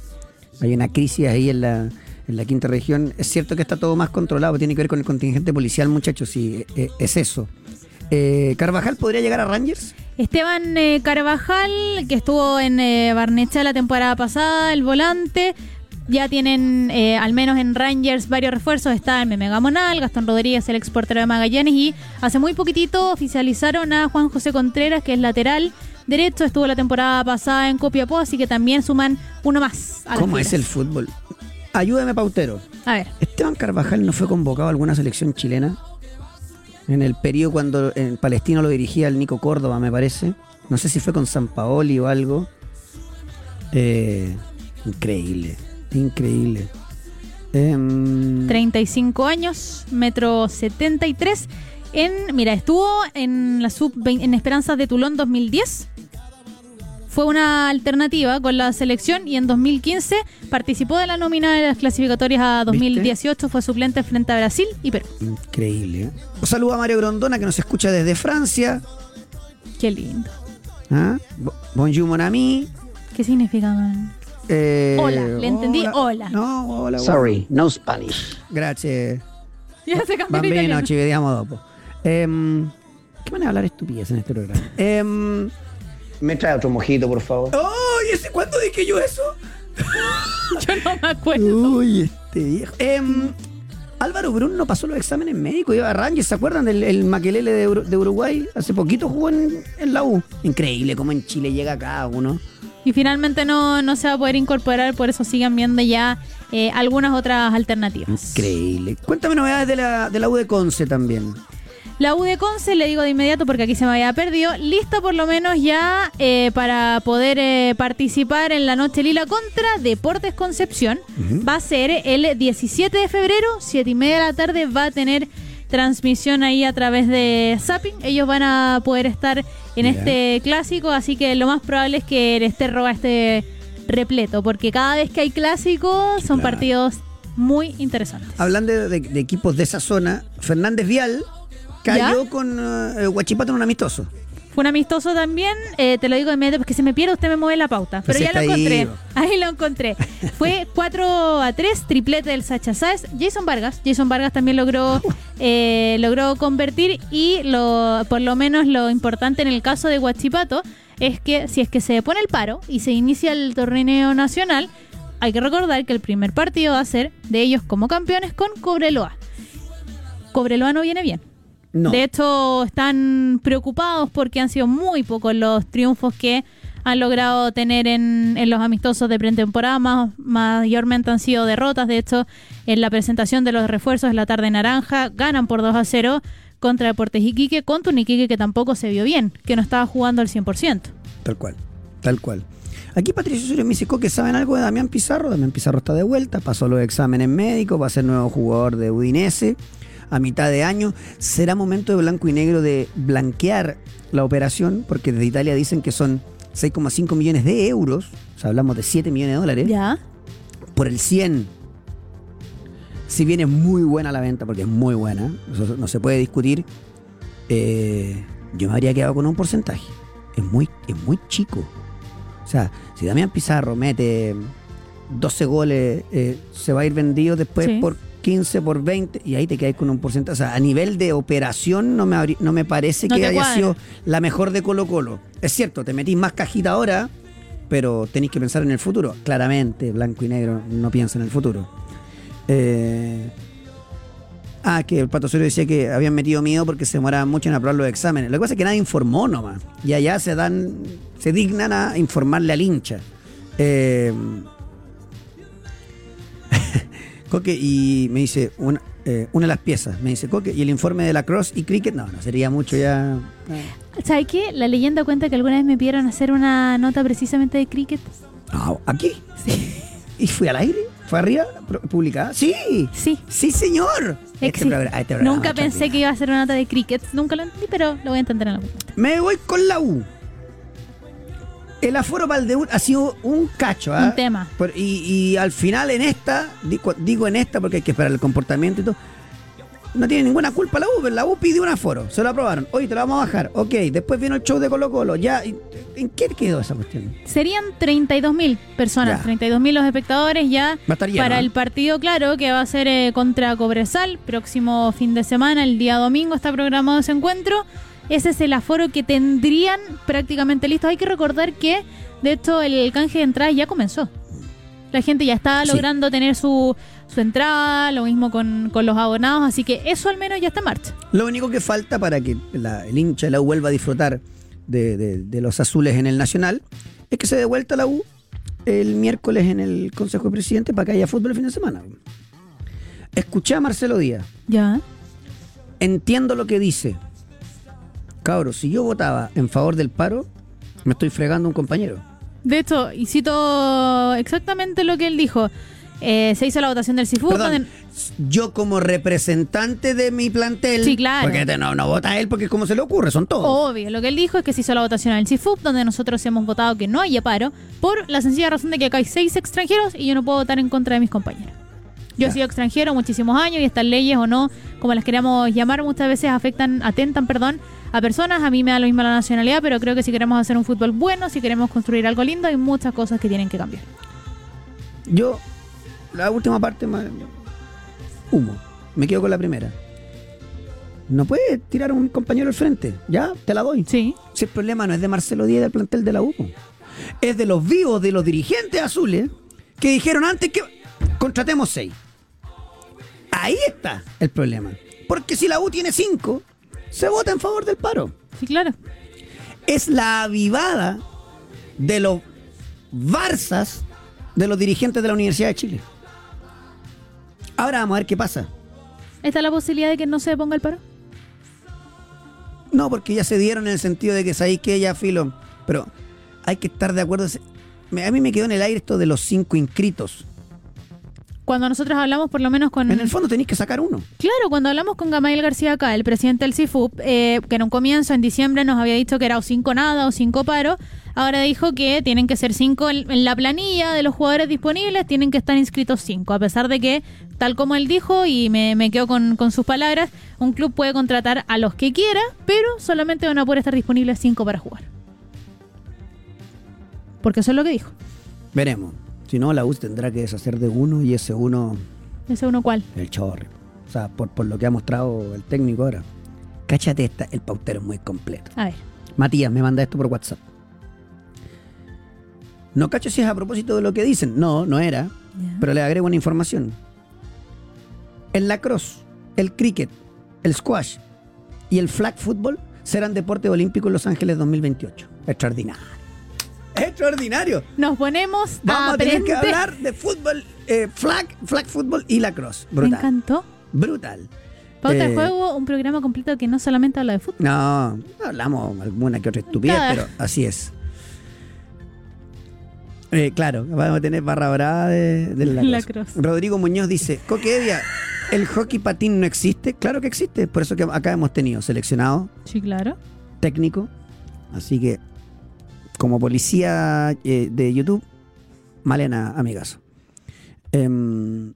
hay una crisis ahí en la, en la quinta región. Es cierto que está todo más controlado, tiene que ver con el contingente policial, muchachos, sí, eh, es eso. Eh, ¿Carvajal podría llegar a Rangers?
Esteban eh, Carvajal, que estuvo en eh, Barnechea la temporada pasada, el volante. Ya tienen, eh, al menos en Rangers, varios refuerzos. Está el Meme Gamonal, Gastón Rodríguez, el exportero de Magallanes. Y hace muy poquitito oficializaron a Juan José Contreras, que es lateral derecho. Estuvo la temporada pasada en Copiapó, así que también suman uno más. a
¿Cómo es el fútbol? Ayúdame, Pautero.
A ver,
¿Esteban Carvajal no fue convocado a alguna selección chilena? En el periodo cuando en Palestino lo dirigía el Nico Córdoba, me parece. No sé si fue con San Paoli o algo. Eh, increíble, increíble. Em,
35 años, metro 73. En, mira, estuvo en la sub en Esperanzas de Tulón 2010. Fue una alternativa con la selección y en 2015 participó de la nómina de las clasificatorias a 2018. Fue suplente frente a Brasil y Perú.
increíble. ¿eh? Un saludo a Mario Grondona que nos escucha desde Francia.
Qué lindo.
¿Ah? Bo- Bonjour mon ami.
¿Qué significa, man?
Eh,
Hola, le entendí, hola.
No, hola.
Sorry, no Spanish.
Gracias. *laughs*
Ya se cambió
Bambino, ci vediamo dopo. ¿Qué van a hablar estupidez en este programa? *laughs* Em,
¿Me trae otro mojito, por favor?
¡Ay! ¿ese cuándo dije yo eso? *laughs*
Yo no me acuerdo.
Uy, este viejo. Em, Álvaro Brun no pasó los exámenes médicos, iba a Rangers, ¿se acuerdan del el Maquelele de Uruguay? Hace poquito jugó en, en la U. Increíble cómo en Chile llega cada uno.
Y finalmente no, no se va a poder incorporar, por eso sigan viendo ya eh, algunas otras alternativas.
Increíble. Cuéntame novedades de la, de la U de Conce también.
La U de Conce, le digo de inmediato porque aquí se me había perdido, lista por lo menos ya eh, para poder eh, participar en la Noche Lila contra Deportes Concepción. Va a ser el 17 de febrero, 7 y media de la tarde, va a tener transmisión ahí a través de Zapping. Ellos van a poder estar en este clásico, así que lo más probable es que el Esterro esté repleto, porque cada vez que hay clásicos son
Claro.
partidos muy interesantes.
Hablando de, de- de equipos de esa zona, Fernández Vial cayó con Huachipato en un amistoso.
Fue un amistoso también, eh, te lo digo de inmediato, porque si me pierdo usted me mueve la pauta. Pero
Pues
ya lo encontré. *laughs* Ahí lo encontré. Fue *laughs* 4 a 3, triplete del Sacha Sáez. Jason Vargas. Jason Vargas también logró, *laughs* eh, logró convertir y lo, por lo menos lo importante en el caso de Huachipato es que si es que se pone el paro y se inicia el torneo nacional, hay que recordar que el primer partido va a ser de ellos como campeones con Cobreloa. Cobreloa no viene bien.
No.
De hecho, están preocupados porque han sido muy pocos los triunfos que han logrado tener en, en los amistosos de pretemporada. Más, mayormente han sido derrotas. De hecho, en la presentación de los refuerzos en la tarde naranja, ganan por 2 a 0 contra Deportes Iquique, contra un Iquique que tampoco se vio bien, que no estaba jugando al 100%.
Tal cual, tal cual. Aquí Patricio Osorio me dice, que ¿saben algo de Damián Pizarro? Damián Pizarro está de vuelta, pasó los exámenes médicos, va a ser nuevo jugador de Udinese a mitad de año. Será momento de blanco y negro de blanquear la operación, porque desde Italia dicen que son 6,5 millones de euros, o sea, hablamos de 7 millones de dólares,
Ya.
por el 100. Si bien es muy buena la venta, porque es muy buena, eso no se puede discutir, eh, yo me habría quedado con un porcentaje. Es muy, es muy chico. O sea, si Damián Pizarro mete 12 goles, eh, se va a ir vendido después
Sí.
por 15, por 20, y ahí te quedas con un porcentaje. O sea, a nivel de operación no me, no me parece
No
que haya
cuadra.
sido la mejor de Colo Colo. Es cierto, te metís más cajita ahora, pero tenéis que pensar en el futuro. Claramente, blanco y negro no piensa en el futuro. Eh, ah, que el Pato decía que habían metido miedo porque se demoraban mucho en aprobar los exámenes. Lo que pasa es que nadie informó nomás. Y allá se dan, se dignan a informarle al hincha. Eh, Coque, y me dice, una, eh, una de las piezas, me dice Coque, y el informe de la Cross y Cricket, no, no sería mucho ya.
¿Sabes qué? La leyenda cuenta que alguna vez me pidieron hacer una nota precisamente de cricket.
No, aquí. *laughs* ¿Y fui al aire? ¿Fue arriba? ¿Publicada? Sí.
Sí.
Sí, señor. Este programa- este programa
Nunca pensé que iba a hacer una nota de cricket. Nunca lo entendí, pero lo voy a entender en algún momento.
Me voy con la U. El aforo para el debut ha sido un cacho, ¿ah?
Un tema.
Por- y, y al final en esta, digo, digo en esta porque hay que esperar el comportamiento y todo, no tiene ninguna culpa la U, pero la U pidió un aforo, se lo aprobaron. Oye, te lo vamos a bajar. Ok, después vino el show de Colo Colo. Ya, ¿y- ¿en qué quedó esa cuestión?
Serían 32 mil personas,
Ya.
32 mil los espectadores ya
Va a estar lleno,
para
¿eh?
el partido, claro, que va a ser eh, contra Cobresal, próximo fin de semana, el día domingo está programado ese encuentro. Ese es el aforo que tendrían prácticamente listo. Hay que recordar que, de hecho, el canje de entrada ya comenzó. La gente ya está
Sí.
logrando tener su, su entrada, lo mismo con, con los abonados, así que eso al menos ya está en marcha.
Lo único que falta para que la- el hincha de la U vuelva a disfrutar de, de- de los azules en el Nacional es que se dé vuelta la U el miércoles en el Consejo de Presidente para que haya fútbol el fin de semana. Escuché a Marcelo Díaz.
Ya.
Entiendo lo que dice. Cabros, si yo votaba en favor del paro, me estoy fregando a un compañero.
De hecho, y cito exactamente lo que él dijo. Eh, se hizo la votación del CIFU.
Perdón, yo como representante de mi plantel.
Sí, claro.
Porque te- no, no vota él porque es como se le ocurre, son todos.
Obvio, lo que él dijo es que se hizo la votación en el CIFUP, donde nosotros hemos votado que no haya paro, por la sencilla razón de que acá hay seis extranjeros y yo no puedo votar en contra de mis compañeros. Yo he sido extranjero muchísimos años y estas leyes o no, como las queramos llamar, muchas veces afectan, atentan, perdón, a personas. A mí me da lo mismo la nacionalidad, pero creo que si queremos hacer un fútbol bueno, si queremos construir algo lindo, hay muchas cosas que tienen que cambiar.
Yo, la última parte, humo. Me quedo con la primera. No puede tirar a un compañero al frente. Ya, te la doy.
Sí.
Si el problema no es de Marcelo Díaz del plantel de la U, es de los vivos, de los dirigentes azules, que dijeron antes que contratemos seis. Ahí está el problema. Porque si la U tiene cinco, se vota en favor del paro.
Sí, claro.
Es la avivada de los Barzas de los dirigentes de la Universidad de Chile. Ahora vamos a ver qué pasa.
¿Está la posibilidad de que no se ponga el paro?
No, porque ya se dieron en el sentido de que sabéis que ella filo. Pero hay que estar de acuerdo. A mí me quedó en el aire esto de los cinco inscritos.
Cuando nosotros hablamos, por lo menos con...
En el fondo tenéis que sacar uno.
Claro, cuando hablamos con Gamael García acá, el presidente del CIFUP, eh, que en un comienzo, en diciembre, nos había dicho que era o cinco nada o cinco paro, ahora dijo que tienen que ser cinco en, en la planilla de los jugadores disponibles, tienen que estar inscritos cinco, a pesar de que, tal como él dijo, y me, me quedo con, con sus palabras, un club puede contratar a los que quiera, pero solamente van a poder estar disponibles cinco para jugar. Porque eso es lo que dijo.
Veremos. Si no, la U tendrá que deshacer de uno y ese uno,
¿Ese uno cuál?
el chorro. O sea, por, por lo que ha mostrado el técnico ahora. Cáchate esta, el pautero es muy completo.
A ver.
Matías me manda esto por WhatsApp. No cacho si es a propósito de lo que dicen. No, no era. Pero le agrego una información. El lacrosse, el cricket, el squash y el flag football serán deporte olímpico en Los Ángeles 2028. Extraordinario. *laughs* Extraordinario.
Nos ponemos
Vamos a, tener que hablar de fútbol, eh, flag, flag football y lacrosse.
Me
Brutal.
encantó.
Brutal.
Pauta
Eh,
de Juego, un programa completo que no solamente habla de fútbol.
No, hablamos alguna que otra estupidez, pero así es. Eh, claro, vamos a tener barra brava de, lacrosse.
Lacrosse.
Rodrigo Muñoz dice, Coque Evia, ¿el hockey patín no existe? Claro que existe, por eso que acá hemos tenido seleccionado,
Sí, claro.
técnico, así que como policía eh, de YouTube, Malena, amigazo. Em,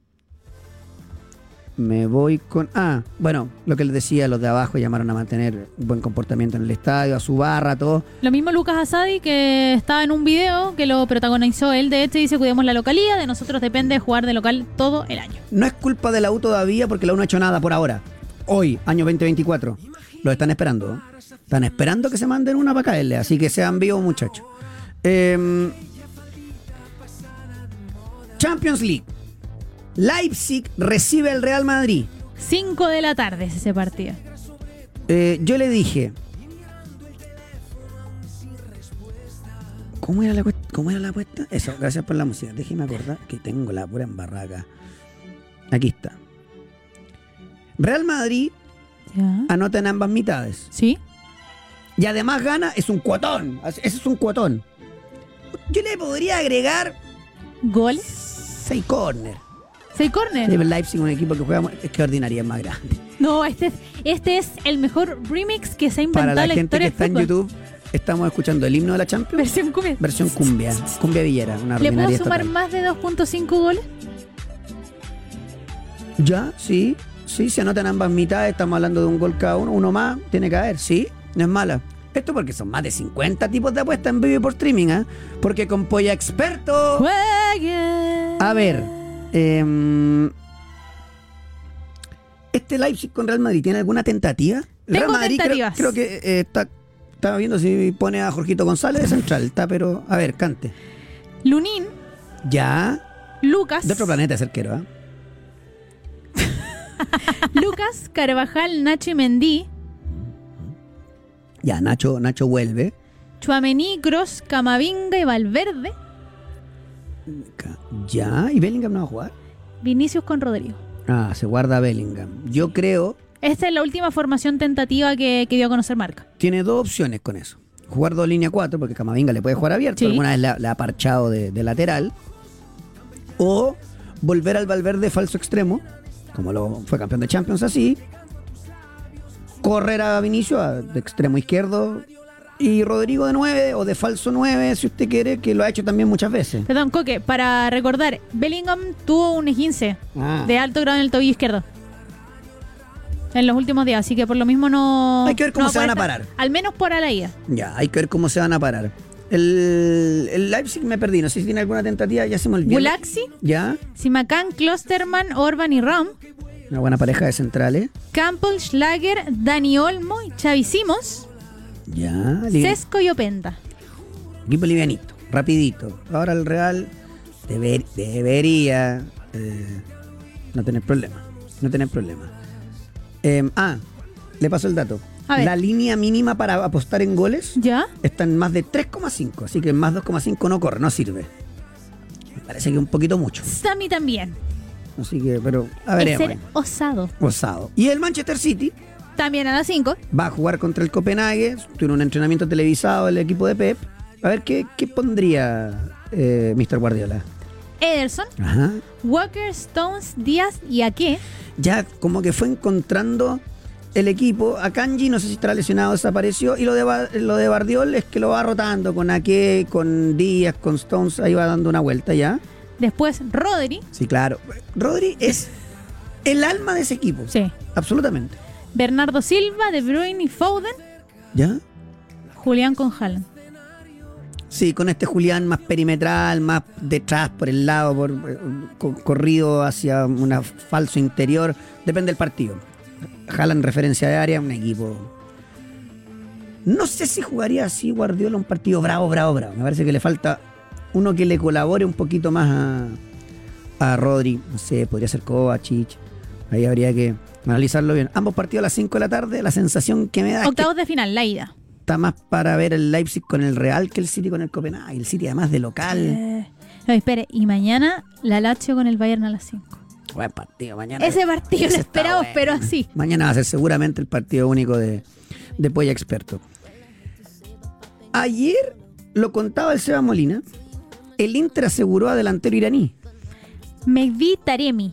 me voy con... Ah, bueno, lo que les decía, los de abajo llamaron a mantener buen comportamiento en el estadio, a su barra, todo.
Lo mismo Lucas Asadi, que estaba en un video que lo protagonizó él. De hecho, dice: Cuidemos la localidad. De nosotros depende jugar de local todo el año.
No es culpa de la U todavía porque la U no ha hecho nada por ahora. Hoy, año 2024. Lo están esperando. Están esperando que se manden una para caerle, así que sean vivos, muchachos. Em, Champions League. Leipzig recibe al Real Madrid.
5 de la tarde es ese partido.
Eh, yo le dije. ¿Cómo era, la, ¿Cómo era la apuesta? Eso, gracias por la música. Déjeme acordar que tengo la pura embarraca. Aquí está. Real Madrid
¿Ya?
anota en ambas mitades.
¿Sí?
Y además gana, es un cuotón. Ese es un cuotón. Yo le podría agregar
¿Goles?
6 corner.
¿Seis corner?
Pero Leipzig, un equipo que juega, es que ordinaria es más grande.
No, este es, este es el mejor remix que se ha inventado
Para la
la
gente que está en. YouTube, estamos escuchando el himno de la Champions.
Versión cumbia.
Versión cumbia. Cumbia Villera, una
¿Le puedo sumar más de 2.5 goles?
Ya, sí. Sí, se anotan ambas mitades. Estamos hablando de un gol cada uno. Uno más, tiene que haber, sí. No es mala. Esto porque son más de 50 tipos de apuestas en vivo y por streaming, ¿ah? Porque con Polla Experto.
Juegue.
A ver. em, ¿Este Leipzig con Real Madrid tiene alguna tentativa? El Real
Tengo
Madrid creo-
tentativas.
Creo, que eh, está. Estaba viendo si pone a Jorgito González de central. Está, pero. A ver, cante.
Lunín,
Ya.
Lucas,
De otro planeta es arquero, ¿ah? *laughs*
Lucas, Carvajal, Nacho y Mendí,
Ya, Nacho, Nacho vuelve.
Chuamení, Gross, Camavinga y Valverde,
Ya. ¿Y Bellingham no va a jugar?
Vinicius con Rodrigo.
Ah, se guarda Bellingham. Yo creo.
Esta es la última formación tentativa que, que dio a conocer Marca.
Tiene dos opciones con eso. Jugar dos línea 4, porque Camavinga le puede jugar abierto.
Sí.
Alguna vez la, la ha parchado de, de lateral. O volver al Valverde falso extremo, como lo fue campeón de Champions así. Correr a Vinicio a- de extremo izquierdo. Y Rodrigo de 9 o de falso 9, si usted quiere, que lo ha hecho también muchas veces.
Perdón, Coque, para recordar, Bellingham tuvo un esguince
Ah.
de alto grado en el tobillo izquierdo. En los últimos días, así que por lo mismo no.
Hay que ver cómo
no
se van a parar.
estar- Al menos por a la ida.
Ya, hay que ver cómo se van a parar. El, el Leipzig me perdí, no sé si tiene alguna tentativa, ya se me olvidó.
Gulaxi,
Ya,
Simacán, Klosterman, Orban y Ram,
una buena pareja de centrales.
Campbell, Schlager, Dani Olmo y Xavi Simons,
Ya,
Sesco y Openda.
equipo livianito, rapidito. Ahora el Real deber- debería eh, no tener problema. No tener problema. Em, ah, le paso el dato. La línea mínima para apostar en goles
¿Ya?
está en más de 3,5, así que más 2,5 no corre, no sirve. Me parece que un poquito mucho.
Mí también.
Así que, pero a
Es
veremos.
ser osado.
Osado. Y el Manchester City
También a las 5.
va a jugar contra el Copenhague. Tiene un entrenamiento televisado el equipo de Pep. A ver, ¿qué, qué pondría eh, Mr. Guardiola?
Ederson,
Ajá.
Walker, Stones, Díaz y Ake.
Ya como que fue encontrando el equipo. A Kanji, no sé si estará lesionado, desapareció. Y lo de, lo de Bardiol es que lo va rotando con Ake, con Díaz, con Stones. Ahí va dando una vuelta ya.
Después Rodri.
Sí, claro. Rodri es el alma de ese equipo.
Sí.
Absolutamente.
Bernardo Silva, De Bruyne y Foden.
¿Ya?
Julián con Haaland.
Sí, con este Julián más perimetral, más detrás, por el lado, por eh, co- corrido hacia un falso interior. Depende del partido. Jalan referencia de área, un equipo. No sé si jugaría así Guardiola un partido bravo, bravo, bravo. Me parece que le falta uno que le colabore un poquito más a, a Rodri. No sé, podría ser Kovacic. Ahí habría que analizarlo bien. Ambos partidos a las 5 de la tarde. La sensación que me da es que
Octavos de final, la ida.
está más para ver el Leipzig con el Real que el City con el Copenhague. El City además de local.
Eh, no, espere, y mañana la Lazio con el Bayern a las 5.
Buen partido mañana.
Ese partido
Ese
lo esperamos,
bueno.
pero así.
Mañana va a ser seguramente el partido único de, de Polla Experto. Ayer lo contaba el Seba Molina. El Inter aseguró a delantero iraní.
Mehdi Taremi,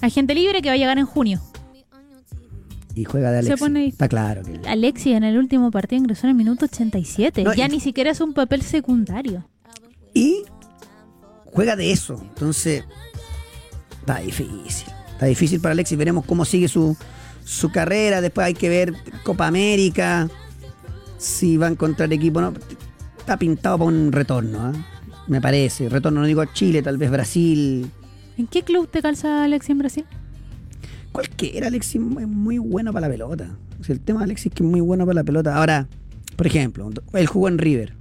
agente libre que va a llegar en junio.
Y juega de
Se
Alexis.
pone.
Está claro que.
Alexis en el último partido ingresó en el minuto 87.
No,
ya
y-
ni siquiera es un papel secundario.
Y juega de eso. Entonces, está difícil. Está difícil para Alexis. Veremos cómo sigue su, su carrera. Después hay que ver Copa América. Si va a encontrar equipo. No. Está pintado para un retorno. ¿ah? Me parece. Retorno, no digo a Chile, tal vez Brasil.
¿En qué club te calza Alexis en Brasil?
Cualquiera, Alexis es muy bueno para la pelota. O sea, el tema de Alexis es que es muy bueno para la pelota. Ahora, por ejemplo, él jugó en River.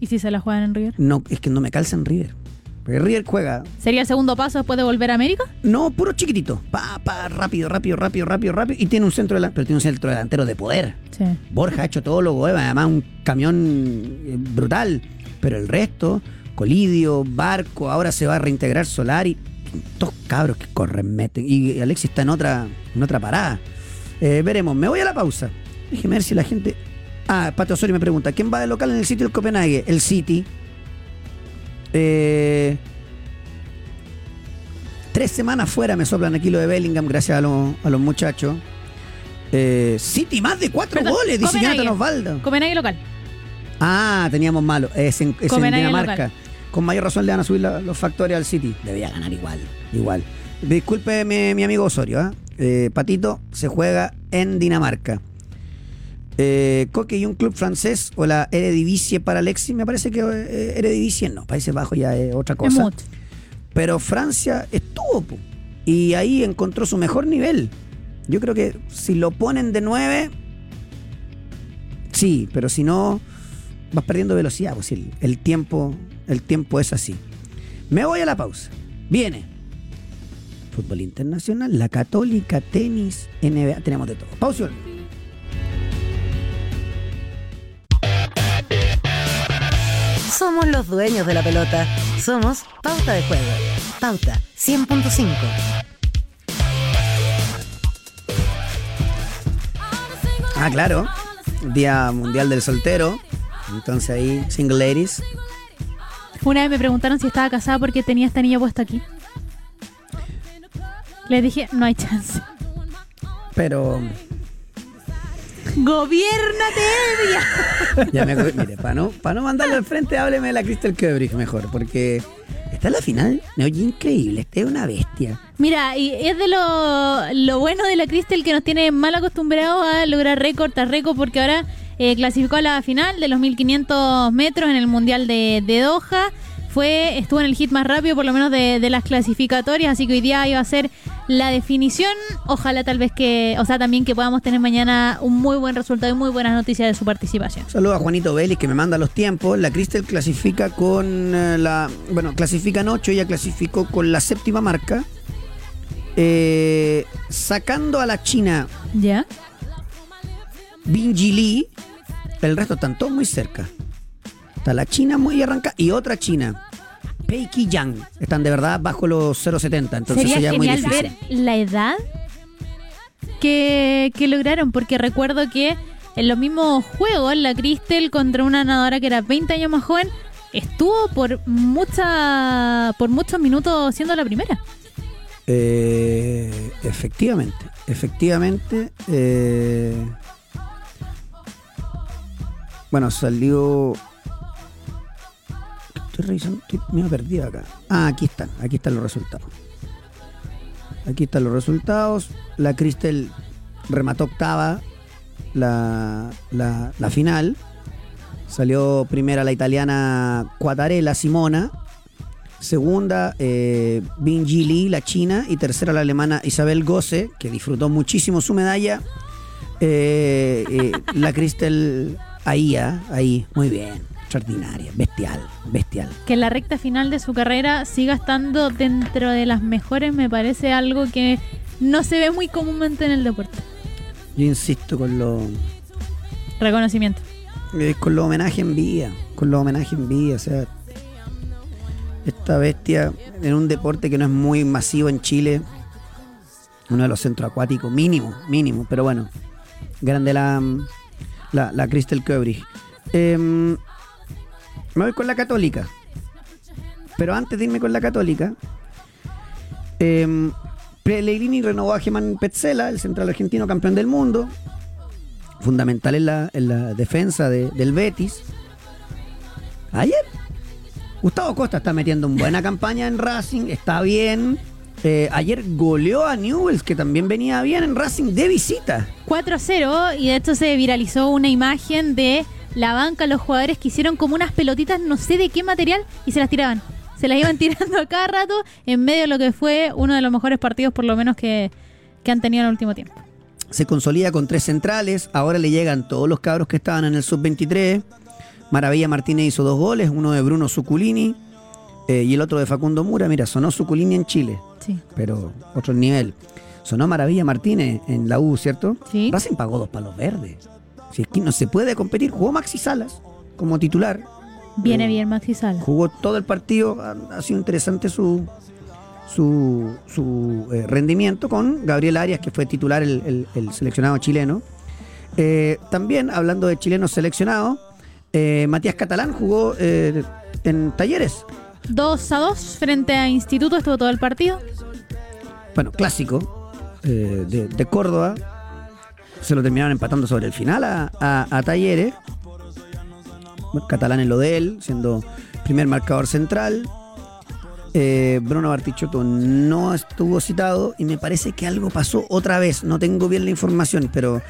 ¿Y si se la juegan en River?
No, es que no me calza en River. Porque River juega
¿Sería el segundo paso después de volver a América?
No, puro chiquitito. Pa, pa, rápido, rápido, rápido, rápido, rápido. Y tiene un centro delantero, pero tiene un centro delantero de poder.
Sí.
Borja ha hecho todo lo que además un camión eh, brutal. Pero el resto, Colidio, Barco, ahora se va a reintegrar Solari. Dos cabros que corren, meten. Y Alexis está en otra, en otra parada. Eh, veremos, me voy a la pausa. Déjeme ver si la gente. Ah, Pato Osorio me pregunta: ¿quién va de local en el sitio del Copenhague? El City. Eh, Tres semanas fuera me soplan aquí lo de Bellingham, gracias a, los- a los muchachos. Eh, City, más de cuatro
Perdón,
goles, dice. Jonathan Osvaldo.
Copenhague local.
Ah, teníamos malo. Es en, es en Dinamarca.
local.
Con mayor razón le van a subir la- los factores al City. Debía ganar igual. Igual. Disculpe mi, mi amigo Osorio. ¿ah? Eh, Patito se juega en Dinamarca. Eh, Coque y un club francés o la Eredivisie para Alexis. Me parece que eh, Eredivisie no. Países Bajos ya es otra cosa. Pero Francia estuvo, po, y ahí encontró su mejor nivel. Yo creo que si lo ponen de 9, sí, pero si no, vas perdiendo velocidad, pues el, el tiempo, el tiempo es así. Me voy a la pausa. Viene. Fútbol internacional, la católica, tenis, NBA, tenemos de todo. Pausa.
Somos los dueños de la pelota. Somos Pauta de Juego. Pauta 100.5.
Ah, claro. Día Mundial del Soltero. Entonces ahí, single ladies.
Una vez me preguntaron si estaba casada porque tenía esta niña puesta aquí. Les dije, no hay chance.
Pero
¡Gobiérnate, Evia! *laughs*
Ya me mire, para no, para no mandarlo al frente, hábleme de la Crystal Kebrich mejor, porque está en la final, me oye increíble, esta es una bestia.
Mira, y es de lo, lo bueno de la Crystal que nos tiene mal acostumbrados a lograr récord tras récord porque ahora eh, clasificó a la final de los 1500 metros en el Mundial de, de Doha. Fue, estuvo en el hit más rápido, por lo menos de, de las clasificatorias, así que hoy día iba a ser la definición. Ojalá tal vez que, o sea, también que podamos tener mañana un muy buen resultado y muy buenas noticias de su participación.
Saludo a Juanito Vélez que me manda los tiempos. La Crystal clasifica con eh, la. Bueno, clasifican 8, ella clasificó con la séptima marca. Eh, sacando a la China
¿Ya?
Binji Lee, el resto están todos muy cerca. Está la China muy arranca y otra China. Peiki Yang. Están de verdad bajo los 0.70. Entonces
Sería
sería muy
genial
difícil.
ver la edad que, que lograron, porque recuerdo que en los mismos juegos, la Crystal contra una nadadora que era 20 años más joven, estuvo por mucha por muchos minutos siendo la primera.
Eh, efectivamente, efectivamente. eh, bueno, salió. Estoy revisando, estoy medio perdido acá. Ah, aquí están, aquí están los resultados. Aquí están los resultados. La Cristel remató octava la, la, la final. Salió primera la italiana Quatarella Simona. Segunda, eh, Binji Lee, la china. Y tercera, la alemana Isabel Gosse, que disfrutó muchísimo su medalla. Eh, eh, la Cristel ahí, ah, ahí, muy bien. Extraordinaria, bestial, bestial.
Que en la recta final de su carrera siga estando dentro de las mejores me parece algo que no se ve muy comúnmente en el deporte.
Yo insisto con lo,
Reconocimiento.
eh, con los homenajes en vida, con los homenajes en vida, o sea, esta bestia en un deporte que no es muy masivo en Chile, uno de los centros acuáticos, mínimo, mínimo, pero bueno, grande la, la, la Crystal Köbrich. Em, me voy con la católica, pero antes de irme con la católica, em, Pellegrini renovó a Germán Petzela, el central argentino campeón del mundo, fundamental en la, en la defensa de- del Betis. Ayer, Gustavo Costa está metiendo una buena *laughs* campaña en Racing, está bien. Eh, ayer goleó a Newells, que también venía bien en Racing de visita.
4 a 0 y de hecho se viralizó una imagen de la banca, los jugadores que hicieron como unas pelotitas, no sé de qué material, y se las tiraban. Se las iban *laughs* tirando a cada rato en medio de lo que fue uno de los mejores partidos por lo menos que, que han tenido en el último tiempo.
Se consolida con tres centrales. Ahora le llegan todos los cabros que estaban en el sub-23. Maravilla Martínez hizo dos goles, uno de Bruno Suculini eh, y el otro de Facundo Mura. Mira, sonó Suculini en Chile,
Sí.
pero otro nivel. Sonó Maravilla Martínez en la U, ¿cierto?
Sí.
Racing pagó dos palos verdes. Si es que no se puede competir, jugó Maxi Salas como titular.
Viene
Eh,
bien Maxi Sala.
Jugó todo el partido, ha, ha sido interesante su, su, su, eh, rendimiento con Gabriel Arias, que fue titular el, el- el seleccionado chileno. Eh, también, hablando de chilenos seleccionados, Matías Catalán jugó en Talleres.
2 a 2 frente a Instituto, estuvo todo el partido.
Bueno, clásico eh, de, de Córdoba. Se lo terminaron empatando sobre el final a, a- a Talleres. Catalán en lo de él, siendo primer marcador central. Eh, Bruno Bartichotto no estuvo citado y me parece que algo pasó otra vez. No tengo bien la información, pero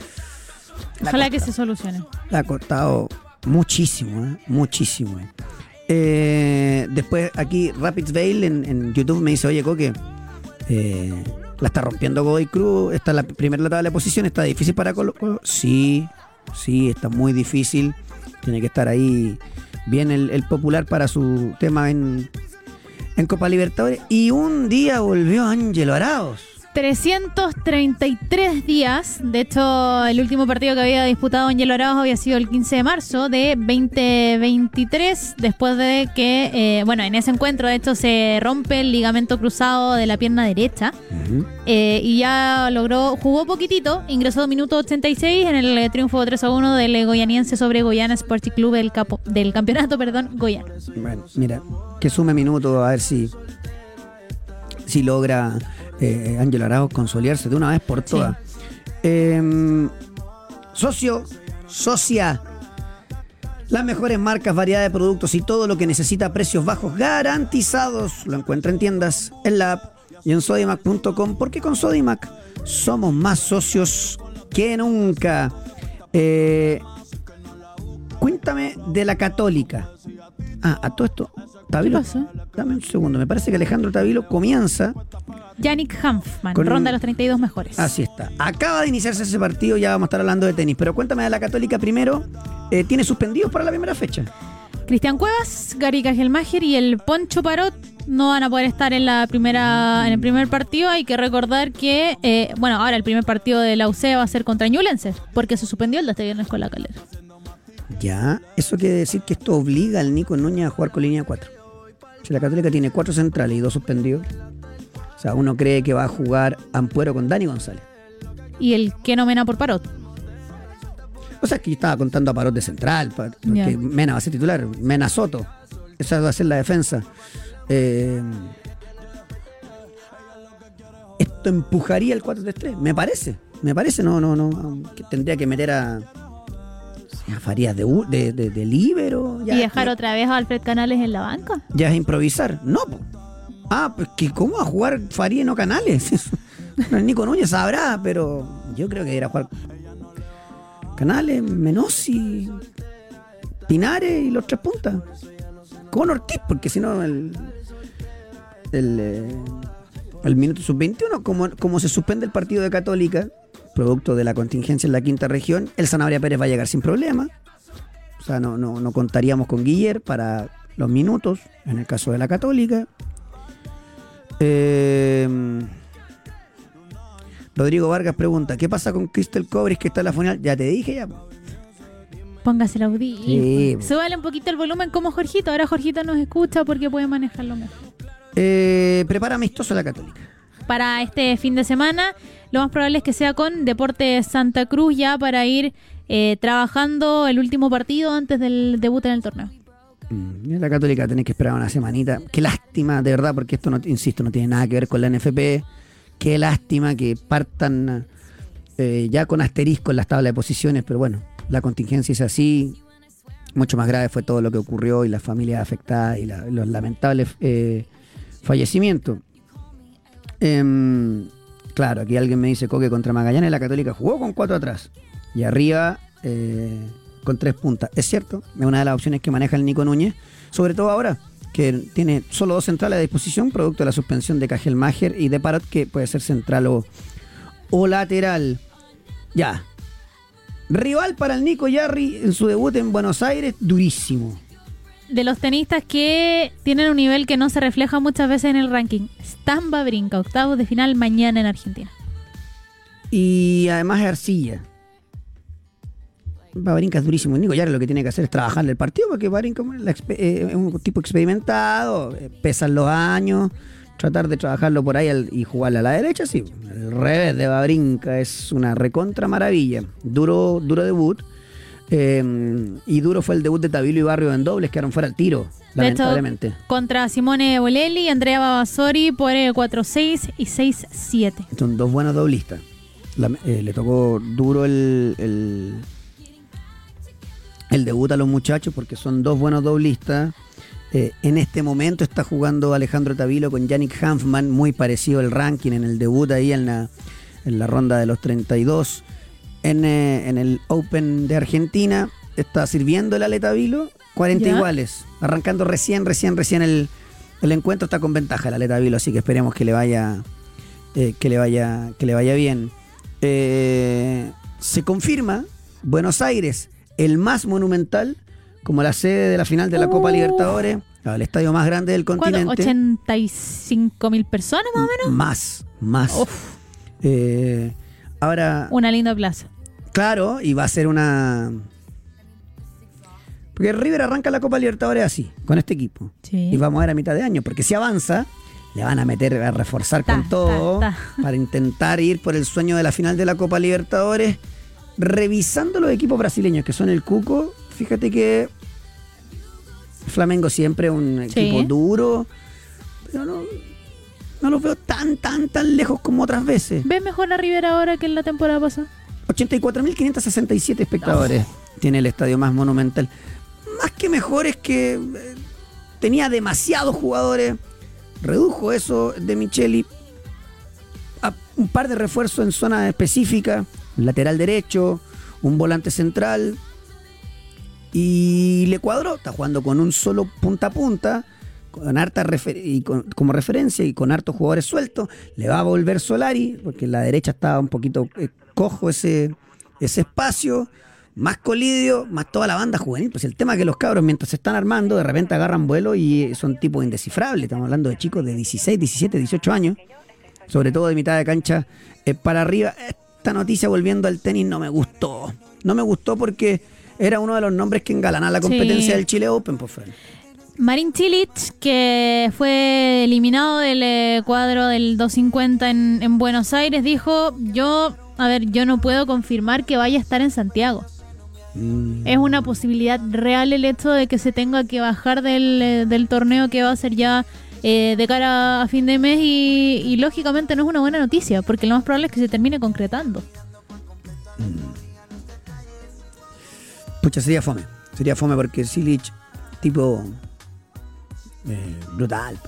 La
Ojalá que se solucione.
le ha costado muchísimo, ¿eh? muchísimo. ¿eh? Eh, después aquí Rapids Vale en, YouTube me dice, oye Coque, eh, la está rompiendo Godoy Cruz, está la primera la tabla de posición, está difícil para Colo Colo. Sí, sí, está muy difícil. Tiene que estar ahí bien el, el popular para su tema en, en Copa Libertadores. Y un día volvió Ángelo Araos.
333 días. De hecho, el último partido que había disputado Angelo Arauz había sido el 15 de marzo de 2023. Después de que, eh, bueno, en ese encuentro, de hecho, se rompe el ligamento cruzado de la pierna derecha. Eh, y ya logró, jugó poquitito, ingresó minuto 86 en el eh, triunfo 3 a 1 del eh, goyaniense sobre Goyana Sporting Club del, capo, del campeonato, *laughs* perdón, Goyano.
Bueno, mira, que sume minutos a ver si, si logra eh, Ángel Arauz consolidarse de una vez por todas. Eh, socio, socia, las mejores marcas, variedad de productos y todo lo que necesita a precios bajos garantizados lo encuentra en tiendas, en la app y en sodimac.com porque con Sodimac somos más socios que nunca. Eh, cuéntame de la católica. Ah, a todo esto. Tavilo,
pasó?
Dame un segundo. Me parece que Alejandro Tavilo comienza.
Yannick Hanfman,
Con-
ronda los 32 mejores.
Así está. Acaba de iniciarse ese partido, ya vamos a estar hablando de tenis. Pero cuéntame de la Católica primero. Eh, ¿Tiene suspendidos para la primera fecha?
Cristian Cuevas, Gary Cajelmacher y el Poncho Parot no van a poder estar en la primera en el primer partido. Hay que recordar que, eh, bueno, ahora el primer partido de la UC va a ser contra Ñublense, porque se suspendió el de este viernes con la calera.
Ya. Eso quiere decir que esto obliga al Nico Núñez a jugar con línea 4. Si la Católica tiene cuatro centrales y dos suspendidos. O sea, uno cree que va a jugar Ampuero con Dani González.
Y el que no mena por Parot.
O sea, que yo estaba contando a Parot de central, porque. Mena va a ser titular, Mena Soto. Esa va a ser la defensa. Eh, esto empujaría el 4-3-3, me parece. Me parece, no, no, no. Que tendría que meter a. a Farías de, de, de, de ya-
y dejar
ya-
otra vez a Alfred Canales en la banca.
ya es improvisar. No, po. Ah, pues que cómo va a jugar Faría y no Canales. *laughs* Nico Núñez sabrá, pero yo creo que era jugar Canales, Menossi, Pinares y los tres puntas. Con Ortiz, porque si no el, el, eh, el minuto sub-21, como, como se suspende el partido de Católica, producto de la contingencia en la quinta región, el Sanabria Pérez va a llegar sin problema. O sea, no, no, no contaríamos con Guiller para los minutos, en el caso de la Católica. Eh, Rodrigo Vargas pregunta, ¿qué pasa con Crystal Cobris que está en la final? Ya te dije ya.
Póngase el audífono.
Sí.
Súbale un poquito el volumen como Jorgito. Ahora Jorgito nos escucha porque puede manejarlo mejor.
Eh, prepara amistoso la Católica.
Para este fin de semana, lo más probable es que sea con Deportes Santa Cruz ya para ir eh, trabajando el último partido antes del debut en el torneo.
Mm, La Católica tenés que esperar una semanita. Qué lástima, de verdad, porque esto, no, insisto, no tiene nada que ver con la NFP. Qué lástima que partan eh, ya con asterisco en las tablas de posiciones, pero bueno, la contingencia es así. Mucho más grave fue todo lo que ocurrió y las familias afectadas y la- los lamentables eh, fallecimientos. Em, claro, aquí alguien me dice Coque contra Magallanes, la Católica jugó con cuatro atrás y arriba eh, con tres puntas. Es cierto, es una de las opciones que maneja el Nico Núñez, sobre todo ahora que tiene solo dos centrales a disposición, producto de la suspensión de Cajelmacher y de Parot, que puede ser central o, o lateral. Ya. Rival para el Nico Yarri en su debut en Buenos Aires, durísimo.
De los tenistas que tienen un nivel que no se refleja muchas veces en el ranking. Stan Brinca, octavos de final mañana en Argentina.
Y además arcilla. Babrinca es durísimo. Nico Yarri lo que tiene que hacer es trabajarle el partido porque Babrinca es eh, un tipo experimentado, eh, pesan los años, tratar de trabajarlo por ahí y jugarle a la derecha, sí. El revés de Babrinca es una recontra maravilla. Duro, duro debut. Eh, y duro fue el debut de Tabilo y Barrio en dobles, quedaron fuera al tiro,
De hecho,
lamentablemente.
contra Simone Bolelli y Andrea Babasori por el 4-6 y 6-7.
Son dos buenos doblistas. La- eh, le tocó duro el, el, el debut a los muchachos porque son dos buenos doblistas. Eh, en este momento está jugando Alejandro Tavilo con Yannick Hanfman, muy parecido el ranking en el debut ahí en la, en la ronda de los 32. En, eh, en el Open de Argentina está sirviendo el Ale Tavilo, 40
Ya.
iguales, arrancando recién, recién, recién el, el encuentro está con ventaja el Ale Tavilo, así que esperemos que le vaya eh, que le vaya que le vaya bien. Eh, se confirma Buenos Aires el más monumental como la sede de la final de la Copa
Uh.
Libertadores, el estadio más grande del continente.
¿85 mil personas más o menos?
Más, más.
Uf,
Eh, ahora,
una linda plaza.
Claro, y va a ser una. Porque River arranca la Copa Libertadores así, con este equipo.
Sí.
Y vamos a ver a mitad de año, porque si avanza, le van a meter, a reforzar
Ta,
con todo
ta, ta.
para intentar ir por el sueño de la final de la Copa Libertadores. Revisando los equipos brasileños que son el Cuco, fíjate que Flamengo siempre un
Sí.
equipo duro, pero no, no los veo tan, tan, tan lejos como otras veces.
¿Ves mejor a Rivera ahora que en la temporada pasada?
84.567 espectadores tiene el estadio más monumental. Más que mejor es que eh, tenía demasiados jugadores. Redujo eso de Micheli a un par de refuerzos en zonas específicas. Un lateral derecho, un volante central. Y le cuadró. Está jugando con un solo punta a punta. Con harta refer- y con- como referencia y con hartos jugadores sueltos. Le va a volver Solari, porque la derecha estaba un poquito eh, cojo ese, ese espacio. Más Colidio, más toda la banda juvenil. Pues el tema es que los cabros, mientras se están armando, de repente agarran vuelo y son tipos indescifrables. Estamos hablando de chicos de 16, 17, 18 años. Sobre todo de mitad de cancha eh, para arriba. Esta noticia, volviendo al tenis, no me gustó. No me gustó porque era uno de los nombres que engalana la
Sí.
competencia del Chile Open, por favor.
Marin Cilic, que fue eliminado del eh, cuadro del 250 en, en Buenos Aires, dijo, yo, a ver, yo no puedo confirmar que vaya a estar en Santiago.
Mm.
Es una posibilidad real el hecho de que se tenga que bajar del, eh, del torneo que va a ser ya eh, de cara a fin de mes y, y lógicamente no es una buena noticia porque lo más probable es que se termine concretando.
Pucha, sería fome. Sería fome porque Silich, tipo. Eh, brutal.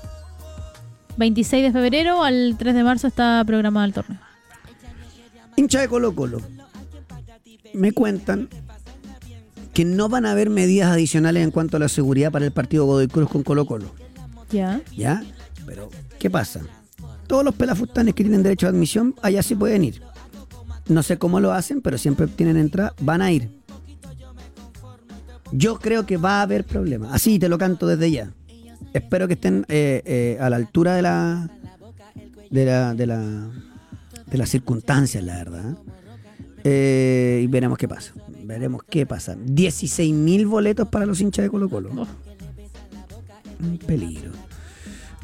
26 de febrero al 3 de marzo está programado el torneo.
Hincha de Colo Colo. Me cuentan que no van a haber medidas adicionales en cuanto a la seguridad para el partido Godoy Cruz con Colo Colo.
Ya.
¿Ya? Pero, ¿qué pasa? Todos los pelafustanes que tienen derecho a admisión, allá sí pueden ir. No sé cómo lo hacen, pero siempre tienen entrada, van a ir. Yo creo que va a haber problemas. Así te lo canto desde ya. Espero que estén eh, eh, a la altura de la de la de la de las circunstancias, la verdad. Eh, y veremos qué pasa. Veremos qué pasa. 16.000 boletos para los hinchas de Colo Colo. Un peligro.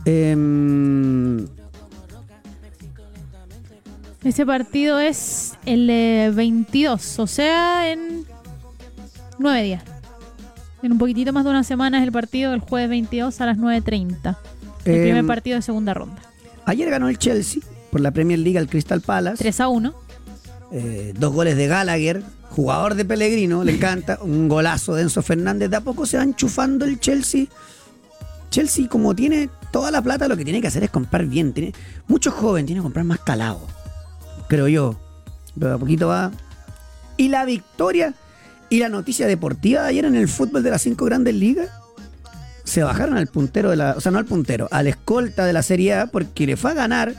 Em,
Ese partido es el eh, 22, o sea, en nueve días. En un poquitito más de una semana es el partido el jueves 22 a las 9.30. El
Em,
primer partido de segunda ronda.
ayer ganó el Chelsea por la Premier League al Crystal Palace.
3 a 1.
Eh, dos goles de Gallagher, jugador de Pellegrino, le encanta. *laughs* Un golazo de Enzo Fernández. De a poco se va enchufando el Chelsea. Chelsea, como tiene toda la plata, lo que tiene que hacer es comprar bien. Tiene mucho joven, tiene que comprar más calado. Creo yo. Pero de a poquito va. Y la victoria y la noticia deportiva de ayer en el fútbol de las cinco grandes ligas. Se bajaron al puntero de la. O sea, no al puntero, al escolta de la Serie A porque le fue a ganar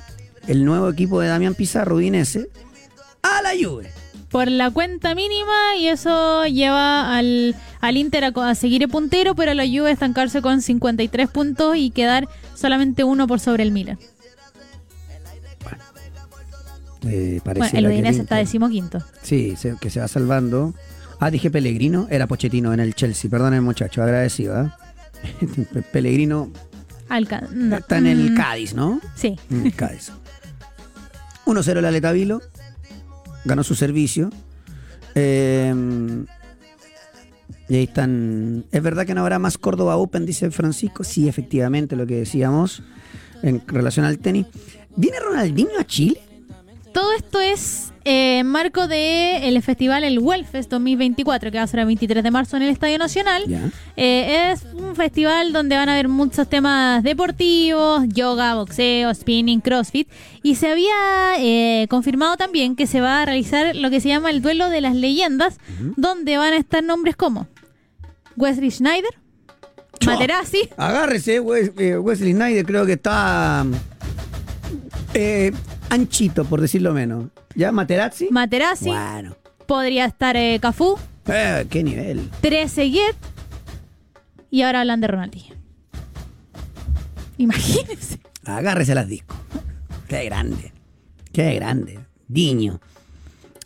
el nuevo equipo de Damián Pizarro, Udinese, a la Juve.
Por la cuenta mínima y eso lleva al, al Inter a, seguir el puntero, pero a la Juve a estancarse con 53 puntos y quedar solamente uno por sobre el Milan.
Eh,
Bueno,
pareciera
el
que
Udinese está decimoquinto.
Sí, que se va salvando. Ah, dije Pellegrino, era Pochettino en el Chelsea, perdón el muchacho, agradecido. ¿ah? *laughs* Pellegrino
Alca- no,
está en el
mm,
Cádiz, ¿no?
Sí.
En el Cádiz. 1-0 el Aletavilo, ganó su servicio. Eh, y ahí están. ¿Es verdad que no habrá más Córdoba Open? Dice Francisco. Sí, efectivamente, lo que decíamos en relación al tenis. ¿Viene Ronaldinho a Chile?
Todo esto es eh, en marco de el festival El Wellfest 2024, que va a ser el 23 de marzo en el Estadio Nacional. Eh, es un festival donde van a haber muchos temas deportivos, yoga, boxeo, spinning, crossfit. Y se había eh, confirmado también que se va a realizar lo que se llama el duelo de las leyendas, donde van a estar nombres como Wesley Schneider,
Chua.
Materazzi,
Agárrese, Wes- eh, Wesley Snyder creo que está eh, anchito, por decirlo menos. ¿Ya? Materazzi.
Materazzi,
Bueno.
podría estar eh, Cafú,
Eh, qué nivel.
Trezeguet y ahora hablan de Ronaldinho. Imagínense.
Agárrese las discos. Qué grande. Qué grande. Diño.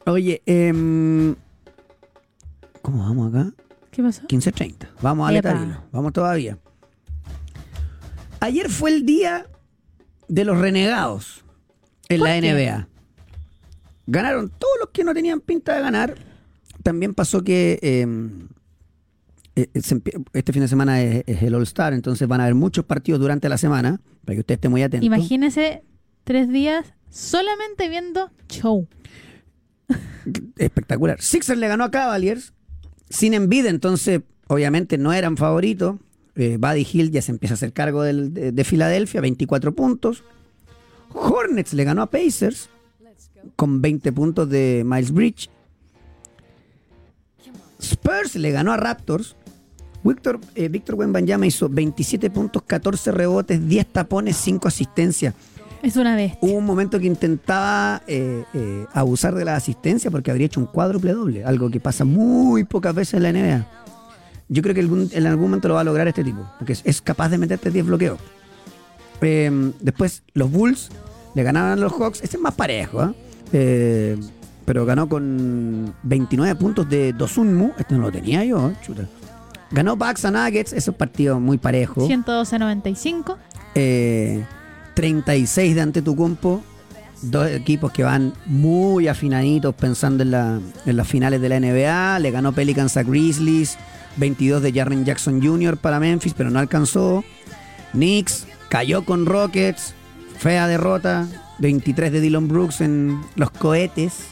Oye, em, ¿cómo vamos acá?
¿Qué pasó?
15.30. Vamos a. Letarilo. Vamos todavía. Ayer fue el día de los renegados en
¿Por
la
qué?
NBA. Ganaron todos los que no tenían pinta de ganar. También pasó que eh, eh, empie- este fin de semana es, es el All Star, entonces van a haber muchos partidos durante la semana, para que usted esté muy atento.
Imagínese tres días solamente viendo show. *laughs*
espectacular. Sixers le ganó a Cavaliers sin envidia, entonces obviamente no eran favoritos. Eh, Buddy Hill ya se empieza a hacer cargo del- de, de Filadelfia, 24 puntos. Hornets le ganó a Pacers con 20 puntos de Miles Bridge. Spurs le ganó a Raptors. Víctor, eh, Víctor Wembanyama hizo 27 puntos, 14 rebotes, 10 tapones, 5 asistencias.
Es una vez.
Hubo un momento que intentaba eh, eh, abusar de la asistencia porque habría hecho un cuádruple doble, algo que pasa muy pocas veces en la NBA. Yo creo que algún- en algún momento lo va a lograr este tipo, porque es, es capaz de meterte 10 bloqueos. Eh, después, los Bulls le ganaban a los Hawks, este es más parejo, ¿ah? Eh, pero ganó con 29 puntos de Dosunmu, este no lo tenía yo, ¿eh? chuta. Ganó Bucks a Nuggets, ese es un partido muy parejo.
112 95.
Eh, 36 de Antetokounmpo dos equipos que van muy afinaditos pensando en, la- en las finales de la NBA. Le ganó Pelicans a Grizzlies, 22 de Jaren Jackson Jr. para Memphis, pero no alcanzó. Knicks cayó con Rockets, fea derrota, 23 de Dylan Brooks en los cohetes.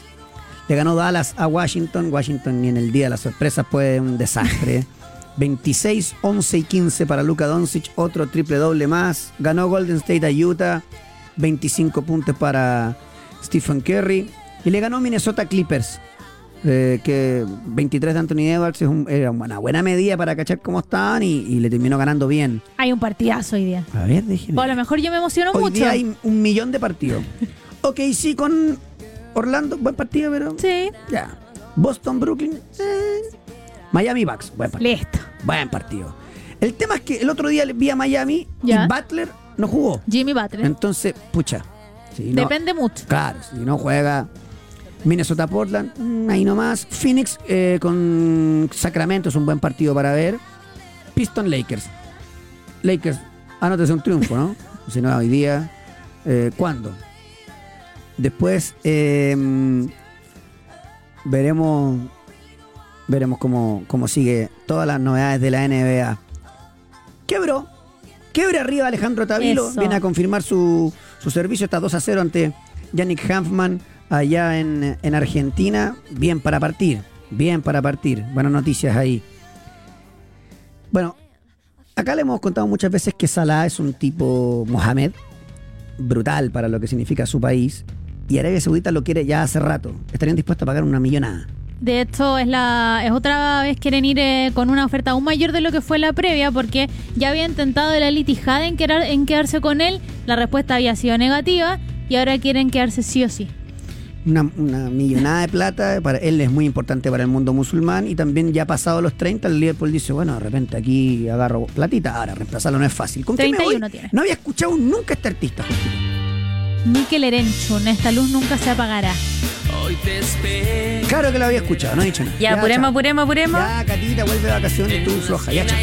Le ganó Dallas a Washington. Washington ni en el día de las sorpresas fue un desastre. *laughs* 26, 11 y 15 para Luka Doncic, otro triple doble más. Ganó Golden State a Utah, 25 puntos para Stephen Curry. Y le ganó Minnesota Clippers, eh, que 23 de Anthony Edwards es un- era una buena medida para cachar cómo estaban y, y le terminó ganando bien.
Hay un partidazo hoy día.
A ver, déjeme.
O a lo mejor yo me emociono
Hoy
mucho.
día hay un millón de partidos. *laughs* ok, sí, con Orlando, buen partido, pero.
Sí,
Ya. Boston, Brooklyn. eh. Miami Bucks, buen partido.
listo.
Buen partido. El tema es que el otro día vi a Miami
Ya.
y Butler no jugó.
Jimmy Butler.
Entonces, pucha. si no-
Depende mucho.
Claro, si no juega Minnesota Portland, mm, ahí nomás. Phoenix eh, con Sacramento es un buen partido para ver. Piston Lakers. Lakers, anótese un triunfo, ¿no? *laughs* si no, hoy día. eh, ¿Cuándo? Después eh, veremos veremos cómo, cómo sigue todas las novedades de la NBA. Quebró. Quebra arriba Alejandro Tavilo.
Eso.
Viene a confirmar su, su servicio. Está 2 a 0 ante Yannick Hanfman allá en, en Argentina. Bien para partir. Bien para partir. Buenas noticias ahí. Bueno, acá le hemos contado muchas veces que Salah es un tipo Mohamed. Brutal para lo que significa su país. Y Arabia Saudita lo quiere ya hace rato. Estarían dispuestos a pagar una millonada.
De hecho, es la es otra vez quieren ir eh, con una oferta aún mayor de lo que fue la previa, porque ya había intentado el Ali en, quedar- en quedarse con él, la respuesta había sido negativa y ahora quieren quedarse sí o sí.
Una, una millonada de plata, para él es muy importante para el mundo musulmán y también ya pasado los 30 el Liverpool dice, bueno, de repente aquí agarro platita, ahora reemplazarlo no es fácil. ¿Con qué me
31
voy?
tiene.
No había escuchado nunca a este artista.
Mikel Erenchun, esta luz nunca se apagará.
Claro que lo había escuchado, no he dicho nada.
Ya, apuremos, apuremos, apuremos.
Ya, Catita, vuelve de vacaciones, tú floja, ya, chao.